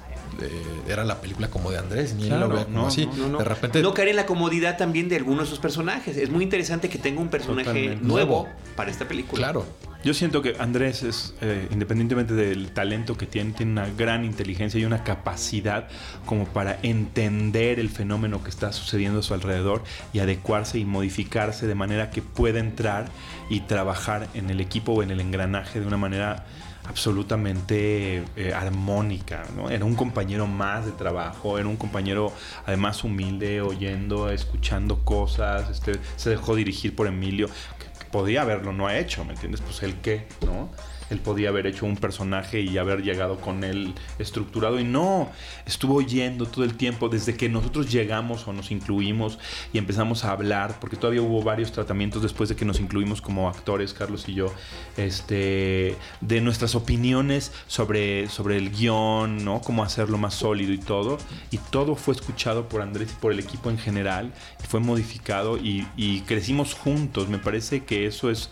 eh, era la película como de Andrés, ni él lo ve como no, así. No, no. De repente No caer en la comodidad también de algunos de sus personajes. Es muy interesante que tenga un personaje Totalmente. Nuevo. para esta película. Claro. Yo siento que Andrés es, eh, independientemente del talento que tiene, tiene una gran inteligencia y una capacidad como para entender el fenómeno que está sucediendo a su alrededor y adecuarse y modificarse de manera que pueda entrar y trabajar en el equipo o en el engranaje de una manera absolutamente eh, armónica, ¿no? Era un compañero más de trabajo, era un compañero además humilde, oyendo, escuchando cosas, este, se dejó dirigir por Emilio, que, que podía haberlo no ha hecho, ¿me entiendes? Pues él qué, ¿no? Él podía haber hecho un personaje y haber llegado con él estructurado y no, estuvo oyendo todo el tiempo desde que nosotros llegamos o nos incluimos y empezamos a hablar, porque todavía hubo varios tratamientos después de que nos incluimos como actores, Carlos y yo, este, de nuestras opiniones sobre, sobre el guion, ¿no? Cómo hacerlo más sólido y todo. Y todo fue escuchado por Andrés y por el equipo en general, fue modificado y crecimos juntos. Me parece que eso es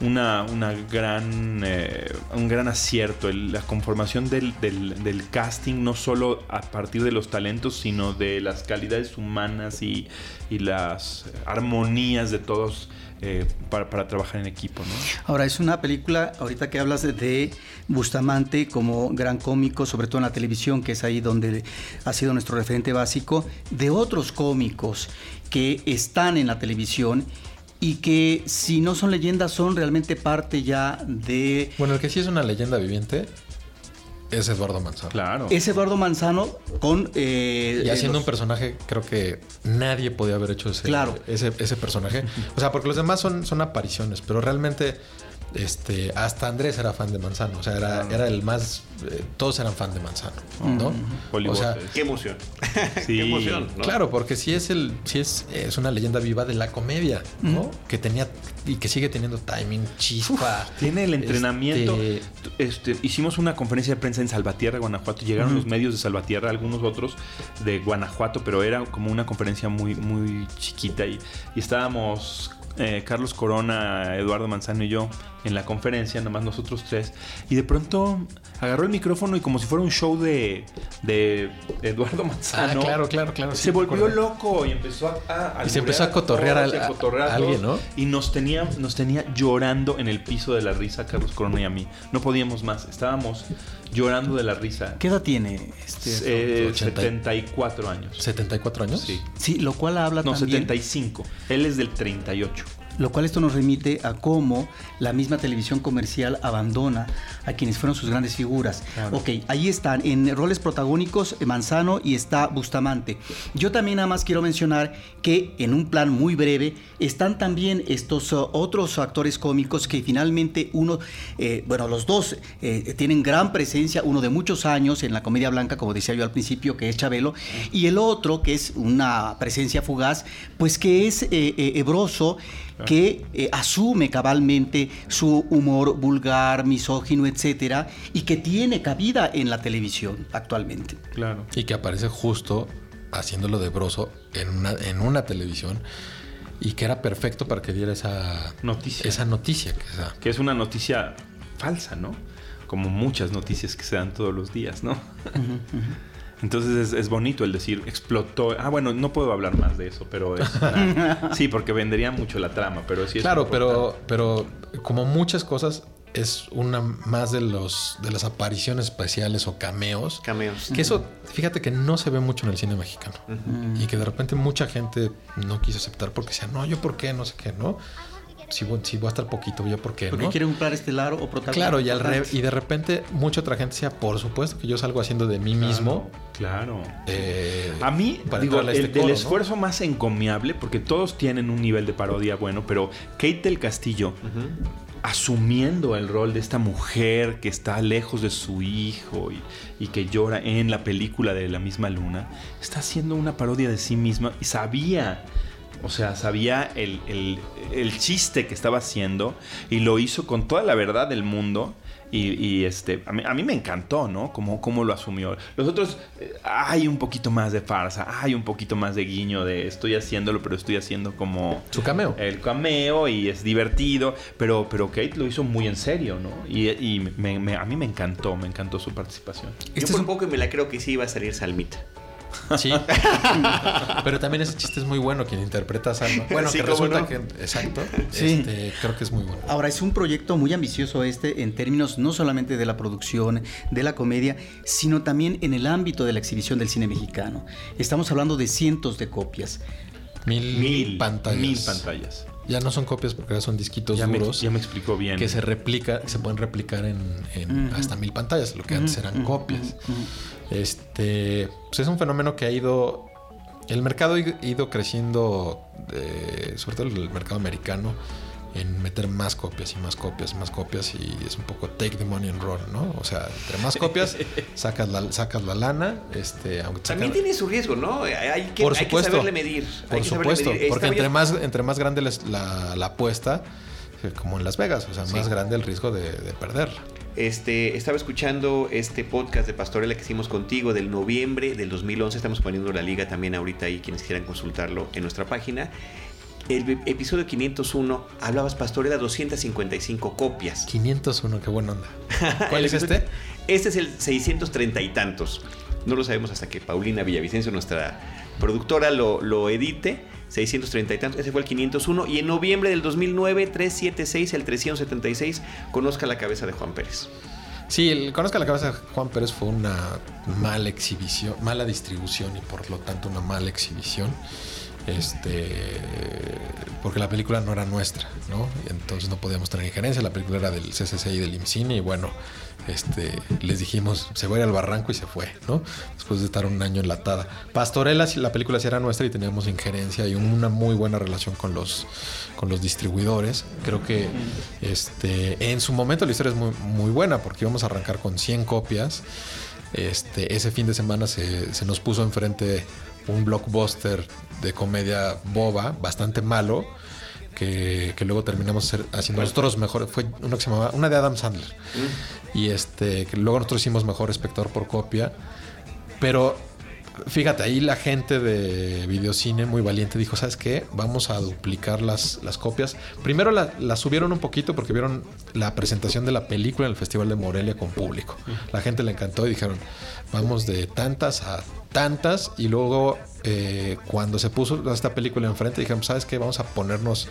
una, una gran, eh, un gran acierto, la conformación del, del- casting, no solo a partir de los talentos, sino de las calidades humanas y, y las armonías de todos eh, para, para trabajar en equipo. Ahora, es una película, ahorita que hablas de Bustamante como gran cómico, sobre todo en la televisión, que es ahí donde ha sido nuestro referente básico, de otros cómicos que están en la televisión y que si no son leyendas son realmente parte ya de... Bueno, el que sí es una leyenda viviente es Eduardo Manzano. Claro. Es Eduardo Manzano con... eh, Y haciendo los- un personaje, creo que nadie podía haber hecho ese, Claro. ese, ese personaje. O sea, porque los demás son, son apariciones, pero realmente este, hasta Andrés era fan de Manzano. O sea, era, era el más. eh, todos eran fan de Manzano, ¿no? O sea, Qué emoción. Sí, Qué emoción. ¿no? Claro, porque sí es el, sí es, es una leyenda viva de la comedia, ¿no? Que tenía y que sigue teniendo timing, chispa. Tiene el entrenamiento. Este, Este, hicimos una conferencia de prensa en Salvatierra, Guanajuato. Llegaron los medios de Salvatierra, algunos otros de Guanajuato, pero era como una conferencia muy, muy chiquita. Y, y estábamos eh, Carlos Corona, Eduardo Manzano y yo en la conferencia, nomás nosotros tres. Y de pronto agarró el micrófono y como si fuera un show de, de Eduardo ah, Manzano. claro, claro, claro. sí, se volvió loco y empezó a, a Y se empezó a cotorrear todos, a cotorrear a alguien. ¿no? Y nos tenía, nos tenía llorando en el piso de la risa, Carlos Corona y a mí. No podíamos más, estábamos llorando de la risa. ¿Qué edad tiene? Este, Eh, 80. 74 años. ¿74 años? Sí. sí, lo cual habla No, también... 75. Él es del 38. Lo cual esto nos remite a cómo la misma televisión comercial abandona a quienes fueron sus grandes figuras. Claro. Ok, ahí están en roles protagónicos Manzano y está Bustamante. Yo también nada más quiero mencionar que en un plan muy breve están también estos uh, otros actores cómicos que finalmente uno, eh, bueno, los dos eh, tienen gran presencia, uno de muchos años en la comedia blanca, como decía yo al principio, que es Chabelo, y el otro que es una presencia fugaz, pues que es eh, eh, Ebroso que eh, asume cabalmente su humor vulgar, misógino, etcétera, y que tiene cabida en la televisión actualmente. Claro. Y que aparece justo haciéndolo de broso en una, en una televisión y que era perfecto para que diera esa Noticia. Esa noticia. Que, esa- Que es una noticia falsa, ¿no? Como muchas noticias que se dan todos los días, ¿no? Entonces es, es bonito el decir explotó. Ah, bueno, no puedo hablar más de eso, pero es una- sí, porque vendería mucho la trama, pero sí es claro, pero, pero como muchas cosas, es una más de los de las apariciones especiales o cameos. Cameos. Que eso, fíjate que no se ve mucho en el cine mexicano. Y que de repente mucha gente no quiso aceptar porque decía, no, yo por qué, no sé qué, ¿no? Si si voy a estar poquito, yo por qué, Porque ¿no? quiere un plan estelar o protagonista. Claro, y, al re- y de repente mucha otra gente decía, por supuesto que yo salgo haciendo de mí mismo. Claro. eh, A mí, para digo, el, este el coro, ¿no? esfuerzo más encomiable, porque todos tienen un nivel de parodia bueno, pero Kate del Castillo, asumiendo el rol de esta mujer que está lejos de su hijo y, y que llora en la película de La misma luna, está haciendo una parodia de sí misma y sabía. O sea, sabía el, el- el chiste que estaba haciendo y lo hizo con toda la verdad del mundo Y, este, a mí, me encantó, ¿no? Cómo, cómo lo asumió. Los otros, eh, hay un poquito más de farsa, hay un poquito más de guiño de estoy haciéndolo, pero estoy haciendo como... Su cameo. El cameo y es divertido, pero, pero Kate lo hizo muy en serio, ¿no? Y, a mí me encantó, me encantó su participación. Este Yo por un poco me la creo que sí iba a salir Salmita. Sí. Pero también ese chiste es muy bueno, quien interpreta a Salma. Bueno, que resulta que. Exacto. Sí. Este, creo que es muy bueno. Ahora, es un proyecto muy ambicioso este en términos no solamente de la producción, de la comedia, sino también en el ámbito de la exhibición del cine mexicano. Estamos hablando de cientos de copias. Mil, pantallas. Mil pantallas. Ya no son copias porque ahora son disquitos duros. ya me explicó bien. Que se replica, se pueden replicar en, hasta mil pantallas, lo que antes eran copias. Este, pues es un fenómeno que ha ido. El mercado ha ido creciendo, sobre todo el mercado americano, en meter más copias y más copias y más copias y es un poco take the money and run, ¿no? O sea, entre más copias sacas la, sacas la lana, este, aunque También tiene su riesgo, ¿no? Hay que, por supuesto, saberle medir. Por supuesto, porque entre más, entre más grande la, la, apuesta, eh, como en Las Vegas, o sea, más grande el riesgo de, de perderla. Este, estaba escuchando este podcast de Pastorela que hicimos contigo del noviembre del 2011. Estamos poniendo la liga también ahorita ahí, quienes quieran consultarlo en nuestra página. El episodio 501 hablabas Pastorela 255 copias. 501, qué buena onda. ¿Cuál es este? Este es el 630 y tantos. No lo sabemos hasta que Paulina Villavicencio, nuestra productora, lo, lo edite 630 y tantos. Ese fue el 501. Y en noviembre del 2009, 376, el 376, Conozca la cabeza de Juan Pérez. Sí, el Conozca la cabeza de Juan Pérez fue una mala exhibición, mala distribución y por lo tanto una mala exhibición. Este, porque la película no era nuestra, ¿no? Entonces no podíamos tener injerencia. La película era del CCC y del IMCINE y bueno, este, les dijimos, se va a ir al barranco y se fue, ¿no? Después de estar un año enlatada. Pastorela, la película sí era nuestra y teníamos injerencia y una muy buena relación con los, distribuidores. Creo que este, en su momento la historia es muy, buena porque íbamos a arrancar con 100 copias. Este, ese fin de semana se, se nos puso enfrente un blockbuster de comedia boba, bastante malo que, luego terminamos haciendo nosotros mejor. Fue uno que se llamaba, una de Adam Sandler. Mm. Y este, que luego nosotros hicimos mejor espectador por copia. Pero fíjate, ahí la gente de videocine muy valiente dijo, ¿sabes qué? Vamos a duplicar las, las copias. Primero la, subieron un poquito porque vieron la presentación de la película en el Festival de Morelia con público. La gente le encantó y dijeron, vamos de tantas a tantas. Y luego eh, cuando se puso esta película enfrente, dijeron, ¿sabes qué? Vamos a ponernos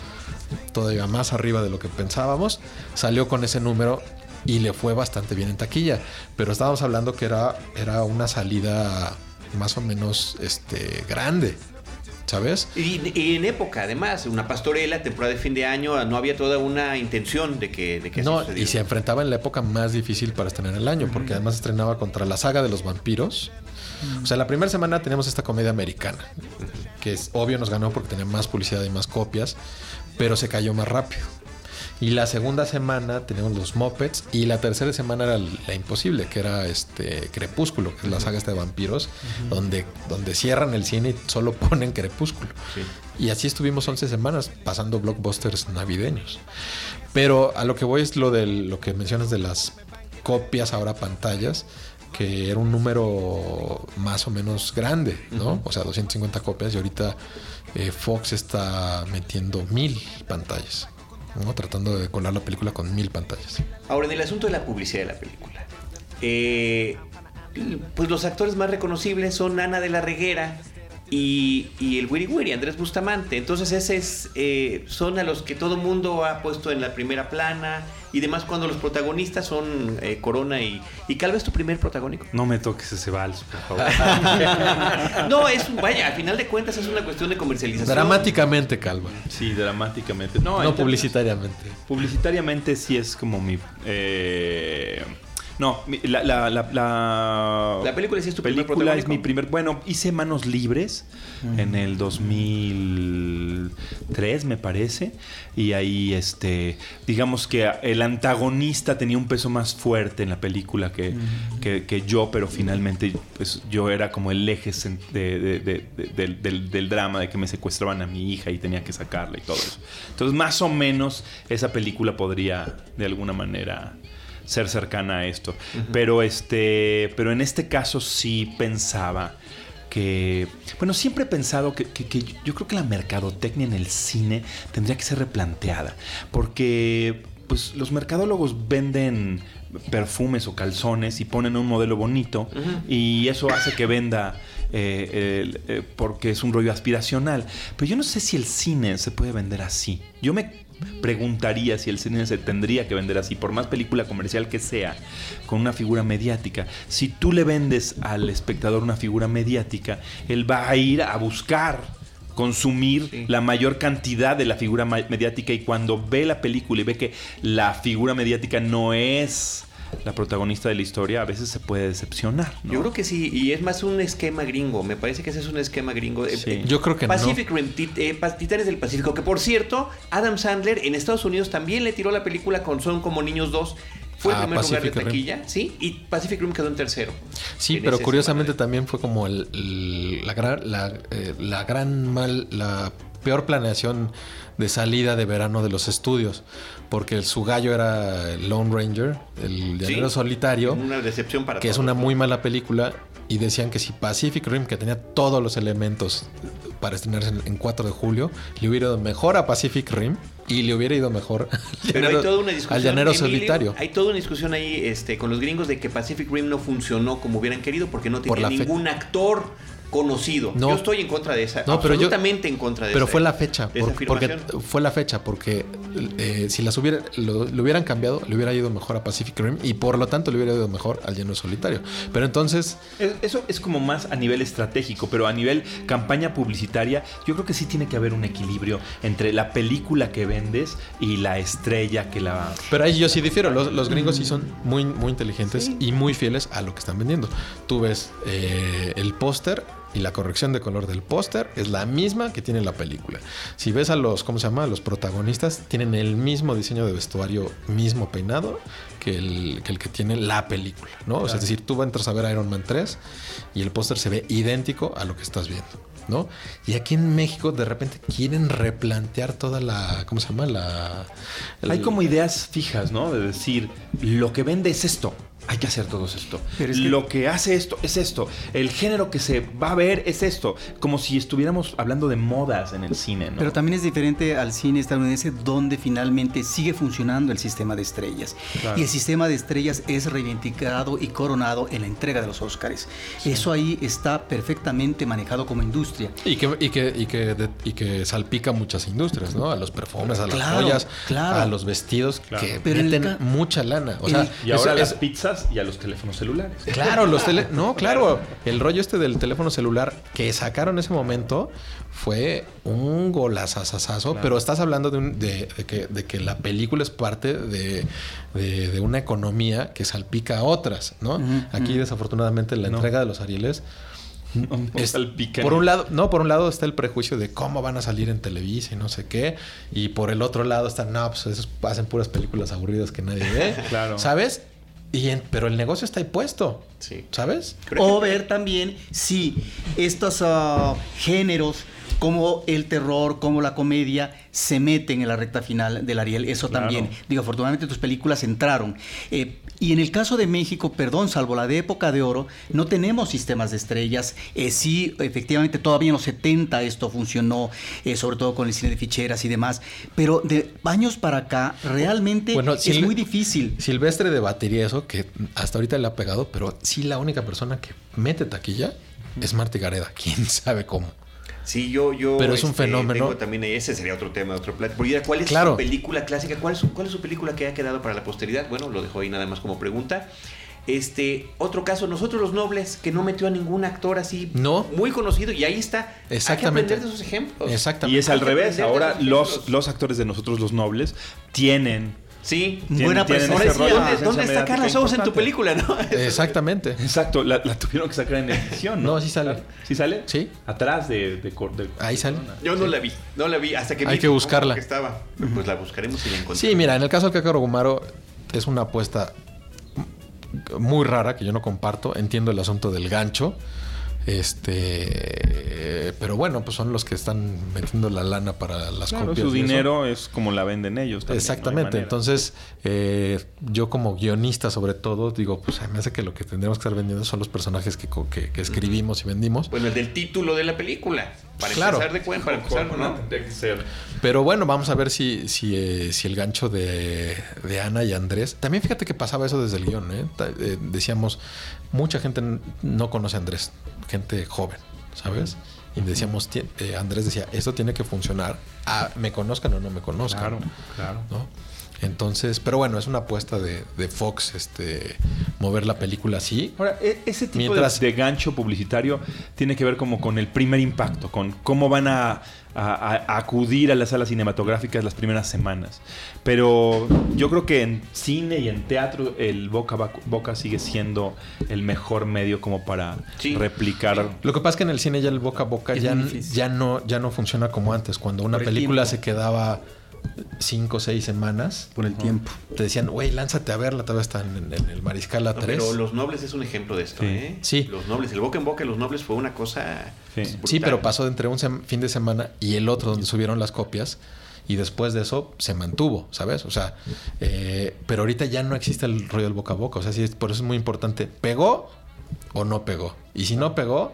todavía más arriba de lo que pensábamos. Salió con ese número y le fue bastante bien en taquilla. Pero estábamos hablando que era, era una salida más o menos este, grande. ¿Sabes? Y, en época, además, una pastorela, temporada de fin de año, no había toda una intención de que, de que No, y se enfrentaba en la época más difícil para estrenar el año, porque además estrenaba contra la saga de los vampiros. O sea, la primera semana teníamos esta comedia americana, que es obvio nos ganó porque tenía más publicidad y más copias, pero se cayó más rápido. Y la segunda semana teníamos los Muppets. Y la tercera semana era la imposible, que era este Crepúsculo, que es la saga esta de vampiros, donde, donde cierran el cine y solo ponen Crepúsculo. Y así estuvimos 11 semanas pasando blockbusters navideños. Pero a lo que voy es lo de lo que mencionas de las copias ahora pantallas que era un número más o menos grande, ¿no? O sea, 250 copias y ahorita eh, Fox está metiendo mil pantallas tratando de colar la película con mil pantallas. Ahora, en el asunto de la publicidad de la película, eh, pues los actores más reconocibles son Ana de la Reguera, y, el Wiri Wiri, Andrés Bustamante. Entonces, ese eh, son a los que todo mundo ha puesto en la primera plana y demás cuando los protagonistas son eh, Corona y, y Calva es tu primer protagónico. No me toques ese vals, por favor. no, es vaya, al final de cuentas es una cuestión de comercialización. Dramáticamente Calva. Sí, dramáticamente. No, no publicitariamente. Publicitariamente sí es como mi... Eh, no, la, la, la, la, película sí es tu película es mi primer. Bueno, hice Manos Libres en el 2003, me parece. Y ahí, este, digamos que el antagonista tenía un peso más fuerte en la película que, que, yo, pero finalmente, pues yo era como el eje de, del, del drama de que me secuestraban a mi hija y tenía que sacarla y todo eso. Entonces, más o menos, esa película podría de alguna manera ser cercana a esto. Pero este. Pero en este caso sí pensaba que. Bueno, siempre he pensado que, que- que yo creo que la mercadotecnia en el cine tendría que ser replanteada. Porque. Pues los mercadólogos venden perfumes o calzones y ponen un modelo bonito y eso hace que venda eh, eh, porque es un rollo aspiracional. Pero yo no sé si el cine se puede vender así. Yo me preguntaría si el cine se tendría que vender así, por más película comercial que sea, con una figura mediática. Si tú le vendes al espectador una figura mediática, él va a ir a buscar consumir Sí. la mayor cantidad de la figura mediática y cuando ve la película y ve que la figura mediática no es la protagonista de la historia, a veces se puede decepcionar. ¿no? Yo creo que sí, y es más un esquema gringo. Me parece que ese es un esquema gringo. Eh, Sí. eh, Yo creo que no. Pacific Rim, Tit- eh, Titanes del Pacífico. Que por cierto, Adam Sandler en Estados Unidos también le tiró la película con Son como Niños 2. Fue el Ah, primer lugar de Rim. taquilla, ¿sí? Y Pacific Rim quedó en tercero. Sí, En pero curiosamente también fue como el, el- la, gran, la, eh, la gran mal, la peor planeación de salida de verano de los estudios, porque su gallo era el Lone Ranger, el llanero Sí. solitario, Una decepción para que es una ¿no? muy mala película, y decían que si Pacific Rim, que tenía todos los elementos para estrenarse en, en 4 de julio, le hubiera ido mejor a Pacific Rim y le hubiera ido mejor al Pero llanero, hay toda una discusión. al llanero Emilio, solitario. Hay toda una discusión ahí este, con los gringos de que Pacific Rim no funcionó como hubieran querido porque no tenía ningún actor conocido. No. yo estoy en contra de esa. No, pero yo- absolutamente en contra de Pero esa- fue la fecha, porque fue la fecha, porque eh, si las hubiera, lo, lo hubieran cambiado, le hubiera ido mejor a Pacific Rim y por lo tanto le hubiera ido mejor al Lleno Solitario. Pero entonces, Es- Eso es como más a nivel estratégico, pero a nivel campaña publicitaria, yo creo que sí tiene que haber un equilibrio entre la película que vendes y la estrella que la... pero ahí yo sí difiero. Los, los gringos sí son muy, muy inteligentes y muy fieles a lo que están vendiendo. Tú ves eh, el póster y la corrección de color del póster es la misma que tiene la película. Si ves a los, ¿cómo se llama? A los protagonistas, tienen el mismo diseño de vestuario, mismo peinado que el que, el que tiene la película, ¿no? O sea, es decir, tú entras a ver Iron Man 3 y el póster se ve idéntico a lo que estás viendo. ¿No? Y aquí en México de repente quieren replantear toda la, ¿cómo se llama? La, el- Hay como ideas fijas, ¿no? De decir, lo que vende es esto. Hay que hacer todos esto. Pero es que- Lo que hace esto es esto. El género que se va a ver es esto. Como si estuviéramos hablando de modas en el cine, ¿no? Pero también es diferente al cine estadounidense donde finalmente sigue funcionando el sistema de estrellas. Claro. Y el sistema de estrellas es reivindicado y coronado en la entrega de los Óscares. Eso ahí está perfectamente manejado como industria. Y que, y que, y que, de- y que salpica muchas industrias, ¿no? A los perfumes, a las Claro, joyas, claro. a los vestidos, Claro. que Pero meten mucha lana. O sea, y ahora es- las es- y a los teléfonos celulares. Claro, los tele... No, claro. El rollo este del teléfono celular que sacaron en ese momento fue un golazazazazo, pero estás hablando de, un- de- de que, de que la película es parte de, una economía que salpica a otras, ¿no? Aquí, desafortunadamente, la No. entrega de los Arieles es- por un lado, no, por un lado está el prejuicio de cómo van a salir en Televisa y no sé qué, y por el otro lado está, no, pues esos hacen puras películas aburridas que nadie ve, Claro. ¿sabes? Y en- pero el negocio está ahí puesto, Sí. ¿sabes? O ver también si estos ah, géneros como el terror, como la comedia, se meten en la recta final del Ariel. Eso Claro. también. Digo, afortunadamente tus películas entraron. Eh, y en el caso de México, perdón, salvo la de época de oro, no tenemos sistemas de estrellas. Eh, sí, efectivamente, todavía en los 70 esto funcionó, eh, sobre todo con el cine de ficheras y demás. Pero de años para acá, realmente Bueno, es Sil- muy difícil. Silvestre debatiría eso, que hasta ahorita le ha pegado, pero sí la única persona que mete taquilla es Marta Gareda. ¿Quién sabe cómo? Sí, yo, yo. Pero es un fenómeno. tengo también ese sería otro tema, otro plato. ¿cuál es Claro. su película clásica? ¿Cuál es, su, ¿Cuál es su película que ha quedado para la posteridad? Bueno, lo dejo ahí nada más como pregunta. Este, otro caso, nosotros los nobles, que no metió a ningún actor así No. muy conocido, y ahí está. Exactamente. Hay que aprender de esos ejemplos. Exactamente. Y es al Hay revés. Ahora los, los actores de nosotros, los nobles, tienen Sí. Buena de ¿Dónde, dónde está Carla Sousa en tu película, no? Exactamente. Exacto, la, la tuvieron que sacar en edición, ¿no? No, sí sale. ¿Sí sale? Sí. Atrás de... de, Ahí sale. Yo no la vi, no la vi hasta que Hay vi que buscarla. que estaba. Pues la buscaremos y la encontramos. Sí, mira, en el caso del Cácaro Gumaro es una apuesta muy rara que yo no comparto. Entiendo el asunto del gancho. Este, pero bueno, pues son los que están metiendo la lana para las Claro, copias. su eso. dinero es como la venden ellos. también, Exactamente. Entonces, eh, yo como guionista, sobre todo, digo, pues me hace que lo que tendríamos que estar vendiendo son los personajes que, co- que- que escribimos y vendimos. Bueno, el del título de la película. Para Claro. empezar de cuenta, para empezar, ¿Cómo no? que ser. Pero bueno, vamos a ver si, si, eh, si el gancho de, de Ana y Andrés. También fíjate que pasaba eso desde el guion. ¿eh? Eh, decíamos, mucha gente no conoce a Andrés, gente joven, ¿sabes? Y decíamos, eh, Andrés decía, esto tiene que funcionar, ah, me conozcan o no me conozcan. Claro, claro. ¿no? Entonces, pero bueno, es una apuesta de, de Fox este, mover la película así. Ahora, e- ese tipo Mientras- de, de gancho publicitario tiene que ver como con el primer impacto, con cómo van a, a- a acudir a las salas cinematográficas las primeras semanas. Pero yo creo que en cine y en teatro el boca a boca sigue siendo el mejor medio como para Sí. replicar. Lo que pasa es que en el cine ya el boca a boca ya, no, ya no funciona como antes. Cuando una película tiempo. se quedaba cinco o seis semanas, Por el tiempo. te decían, güey, lánzate a verla, todavía está en, en el Mariscal No, A3. pero Los Nobles es un ejemplo de esto, Sí. ¿eh? Sí. Los Nobles, el boca en boca de Los Nobles fue una cosa. Sí. pero pasó de entre un fin de semana y el otro donde subieron las copias y después de eso se mantuvo, ¿sabes? O sea, eh, pero ahorita ya no existe el rollo del boca a boca, o sea, sí, por eso es muy importante, ¿pegó o no pegó? Y si no pegó,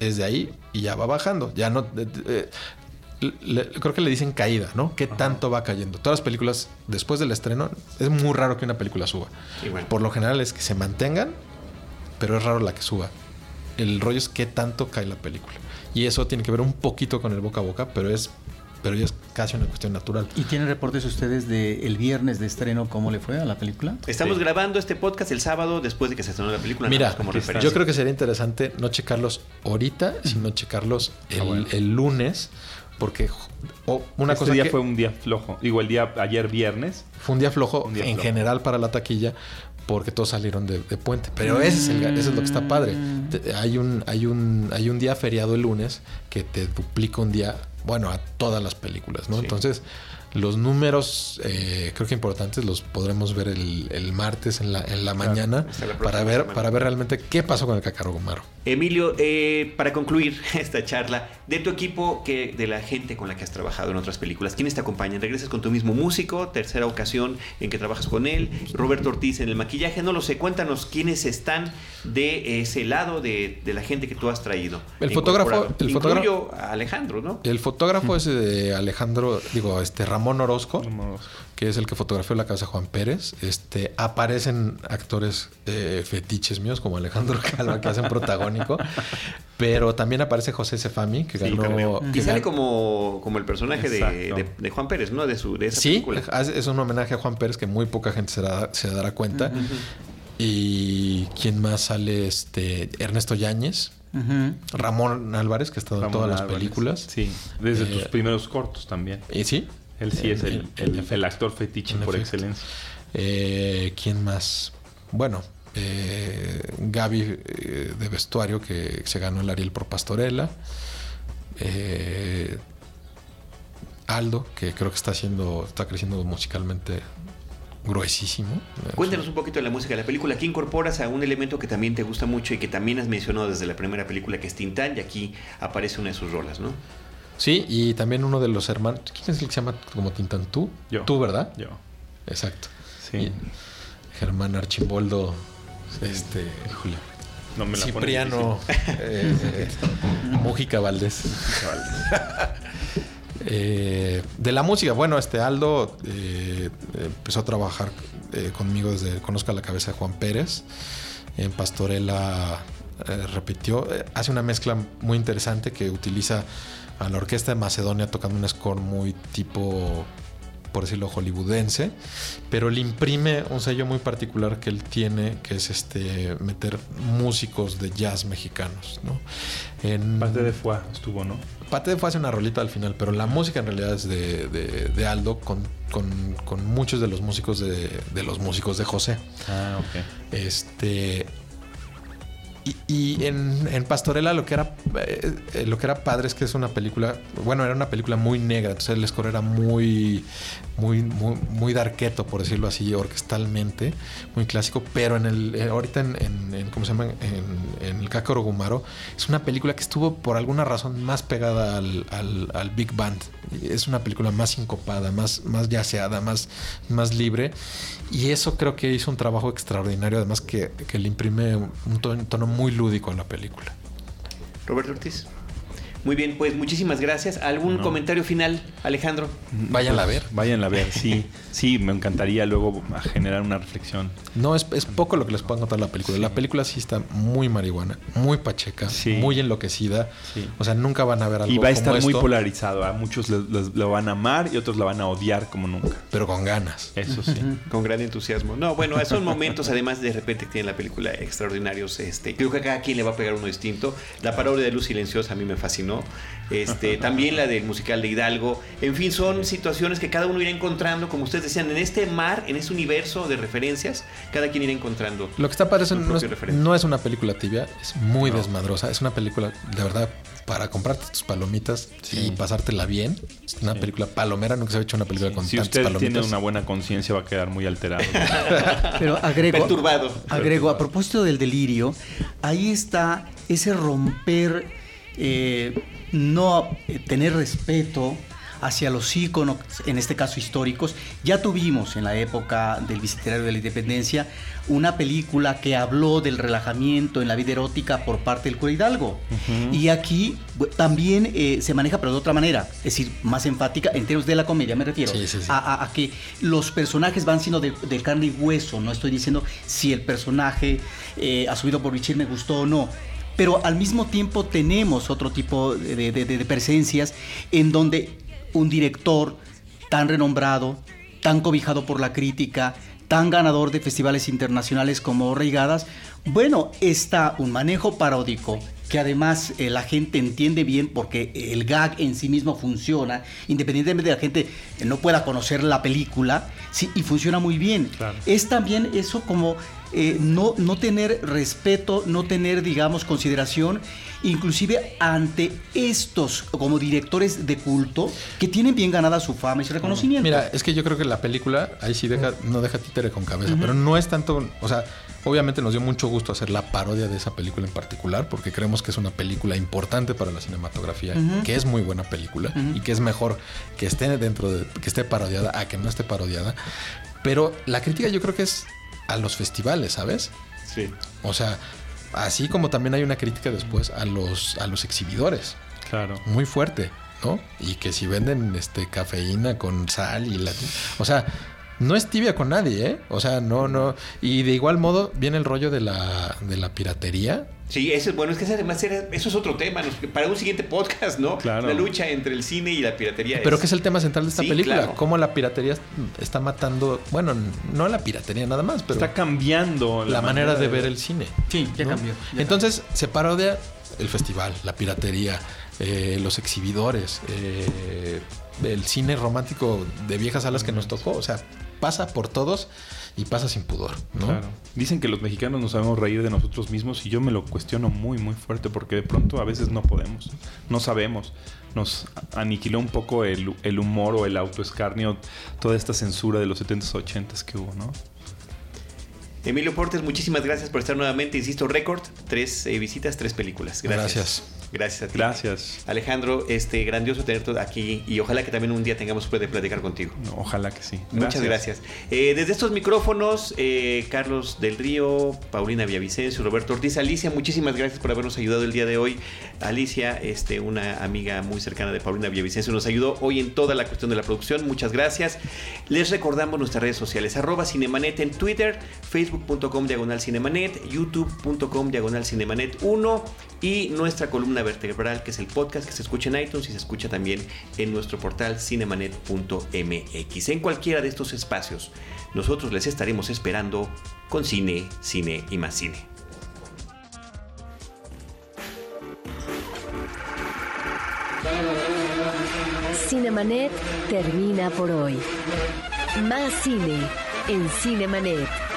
es de ahí y ya va bajando, ya no... eh, eh, le- creo que le dicen caída, ¿no? ¿Qué tanto va cayendo? Todas las películas, después del estreno, es muy raro que una película suba. Y bueno. Por lo general es que se mantengan, pero es raro la que suba. El rollo es qué tanto cae la película. Y eso tiene que ver un poquito con el boca a boca, pero es, pero ya es casi una cuestión natural. ¿Y tienen reportes ustedes de el viernes de estreno cómo le fue a la película? Estamos Sí. grabando este podcast el sábado después de que se estrenó la película. Mira, como yo creo que sería interesante no checarlos ahorita, sino checarlos el, Ah, bueno. el lunes, porque o una este cosa día que fue un día flojo. Digo, el día ayer viernes. fue un día flojo Un día en flojo. general para la taquilla porque todos salieron de, de puente. Pero ese es, el, ese es lo que está padre. Te- hay, un, hay, un, hay un día feriado el lunes que te duplica un día, bueno, a todas las películas, ¿no? Sí. Entonces, los números eh, creo que importantes los podremos ver el, el martes en la, en la mañana la para ver, semana. para ver realmente qué pasó con el cacarogomaro. Emilio, eh, para concluir esta charla, de tu equipo, que, de la gente con la que has trabajado en otras películas, ¿quiénes te acompañan? ¿Regresas con tu mismo músico? Tercera ocasión en que trabajas con él. Roberto Ortiz en el maquillaje, no lo sé. Cuéntanos quiénes están de ese lado de, de la gente que tú has traído. El fotógrafo- el a Alejandro, ¿no? El fotógrafo es de Alejandro, digo, este Ramón Orozco. que es el que fotografió la casa de Juan Pérez. Este, aparecen actores eh, fetiches míos como Alejandro Calva que hacen protagónico, pero también aparece José Cefami que Sí, ganó. que Y sale gan- como, como el personaje de, de- de Juan Pérez, ¿no? De, su, de esa Sí, película. es un homenaje a Juan Pérez que muy poca gente se, da- se dará cuenta. Y quién más sale, este Ernesto Yáñez. Ramón Álvarez que ha estado en Ramón todas las películas. Sí, desde Eh, tus primeros cortos también. Y sí, Él sí es el, actor fetiche por efecto. excelencia. Eh, ¿Quién más? Bueno, eh, Gaby eh, de vestuario que se ganó el Ariel por Pastorela. Eh, Aldo, que creo que está haciendo, está creciendo musicalmente gruesísimo. Cuéntanos un poquito de la música de la película. Aquí incorporas a un elemento que también te gusta mucho y que también has mencionado desde la primera película, que es Tintán, y aquí aparece una de sus rolas, ¿no? Sí, y también uno de los hermanos. ¿Quién es el que se llama como Tintantú? Yo. Tú, ¿verdad? Yo. Exacto. Sí. Y Germán Archimboldo. Este. Híjole. No me la Cipriano eh, eh, Mújica Valdés. Eh, de la música, bueno, este Aldo eh, empezó a trabajar eh, conmigo desde Conozca la cabeza de Juan Pérez. En Pastorela repitió, hace una mezcla muy interesante que utiliza a la orquesta de Macedonia tocando un score muy tipo, por decirlo, hollywoodense, pero le imprime un sello muy particular que él tiene, que es este meter músicos de jazz mexicanos, ¿no? En, Parte de Fua estuvo, ¿no? Pate fue hace una rolita al final, pero la música en realidad es de, de- de Aldo con, con- con muchos de los músicos de, de los músicos de José. Ah, ok. Este. Y, en, Pastorela lo que era eh, lo que era padre es que es una película, bueno, era una película muy negra, entonces el score era muy muy muy, muy darqueto, por decirlo así, orquestalmente, muy clásico, pero en el eh, ahorita en, ¿cómo se llama? En, el Kakoro Gumaro es una película que estuvo por alguna razón más pegada al, al, Big Band. Es una película más sincopada, más más yaceada, más más libre y eso creo que hizo un trabajo extraordinario, además que, que le imprime un tono, muy lúdico a la película. Roberto Ortiz. Muy bien, pues muchísimas gracias. ¿Algún comentario final, Alejandro? Váyanla a ver. Váyanla a ver, sí. Sí, me encantaría luego generar una reflexión. No, es, poco lo que les puedo contar la película. La película sí está muy marihuana, muy pacheca, muy enloquecida. O sea, nunca van a ver algo Y va a estar muy polarizado. A muchos lo, van a amar y otros la van a odiar como nunca. Pero con ganas. Eso sí. con gran entusiasmo. No, bueno, son momentos, además, de repente que tiene la película extraordinarios. Este, creo que a cada quien le va a pegar uno distinto. La parodia de Luz Silenciosa a mí me Este, también la del musical de Hidalgo. En fin, son situaciones que cada uno irá encontrando, como ustedes decían, en este mar, en este universo de referencias, cada quien irá encontrando. Lo que está padre no es, una película tibia, es muy desmadrosa. Es una película, de verdad, para comprarte tus palomitas y pasártela bien. Es una película palomera, nunca se ha hecho una película con si usted tiene una buena conciencia, va a quedar muy alterado. Pero agrego, Perturbado. agrego, a propósito del delirio, ahí está ese romper eh, no eh, tener respeto hacia los íconos, en este caso históricos. Ya tuvimos en la época del Bicentenario de la Independencia una película que habló del relajamiento en la vida erótica por parte del cura Hidalgo. Y aquí también eh, se maneja, pero de otra manera, es decir, más enfática en términos de la comedia, me refiero. A, que los personajes van siendo de, carne y hueso. No estoy diciendo si el personaje a asumido por Richard me gustó o no pero al mismo tiempo tenemos otro tipo de, presencias en donde un director tan renombrado, tan cobijado por la crítica, tan ganador de festivales internacionales como Reigadas, bueno, está un manejo paródico que además eh, la gente entiende bien porque el gag en sí mismo funciona, independientemente de la gente no pueda conocer la película, sí, y funciona muy bien. Es también eso como eh, no, no tener respeto, no tener, digamos, consideración, inclusive ante estos como directores de culto que tienen bien ganada su fama y su reconocimiento. Mira, es que yo creo que la película ahí sí deja, no deja títere con cabeza, pero no es tanto, o sea, obviamente nos dio mucho gusto hacer la parodia de esa película en particular, porque creemos que es una película importante para la cinematografía, que es muy buena película y que es mejor que esté dentro de, que esté parodiada a que no esté parodiada. Pero la crítica yo creo que es a los festivales, ¿sabes? Sí. O sea, así como también hay una crítica después a los, a los exhibidores. Claro. Muy fuerte, ¿no? Y que si venden este cafeína con sal y la... O sea, no es tibia con nadie, ¿eh? O sea, no, no. Y de igual modo viene el rollo de la, de la piratería. Sí, eso es bueno, es que además eso es otro tema, para un siguiente podcast, ¿no? Claro. La lucha entre el cine y la piratería. Pero que es el tema central de esta película, cómo la piratería está matando, bueno, no la piratería nada más, pero está cambiando la, manera, de, ver el cine. Sí, ya cambió. Entonces se parodia el festival, la piratería, eh, los exhibidores, eh, el cine romántico de viejas salas que nos tocó, o sea, pasa por todos y pasa sin pudor, ¿no? Claro. Dicen que los mexicanos nos sabemos reír de nosotros mismos y yo me lo cuestiono muy, muy fuerte porque de pronto a veces no podemos, no sabemos. Nos aniquiló un poco el, el humor o el autoescarnio, toda esta censura de los 70s, 80s que hubo, ¿no? Emilio Portes, muchísimas gracias por estar nuevamente. Insisto, récord, tres eh, visitas, tres películas. Gracias. gracias. Gracias a ti. Gracias. Alejandro, este grandioso tenerte aquí y ojalá que también un día tengamos de platicar contigo. ojalá que sí. Muchas gracias. Eh, desde estos micrófonos, eh, Carlos del Río, Paulina Villavicencio, Roberto Ortiz, Alicia, muchísimas gracias por habernos ayudado el día de hoy. Alicia, este, una amiga muy cercana de Paulina Villavicencio, nos ayudó hoy en toda la cuestión de la producción. Muchas gracias. Les recordamos nuestras redes sociales, arroba Cinemanet en Twitter, facebook.com diagonal Cinemanet, youtube.com diagonal Cinemanet 1 y nuestra vertebral, que es el podcast que se escucha en iTunes y se escucha también en nuestro portal cinemanet.mx. En cualquiera de estos espacios, nosotros les estaremos esperando con cine, cine y más cine. Cinemanet termina por hoy. Más cine en Cinemanet.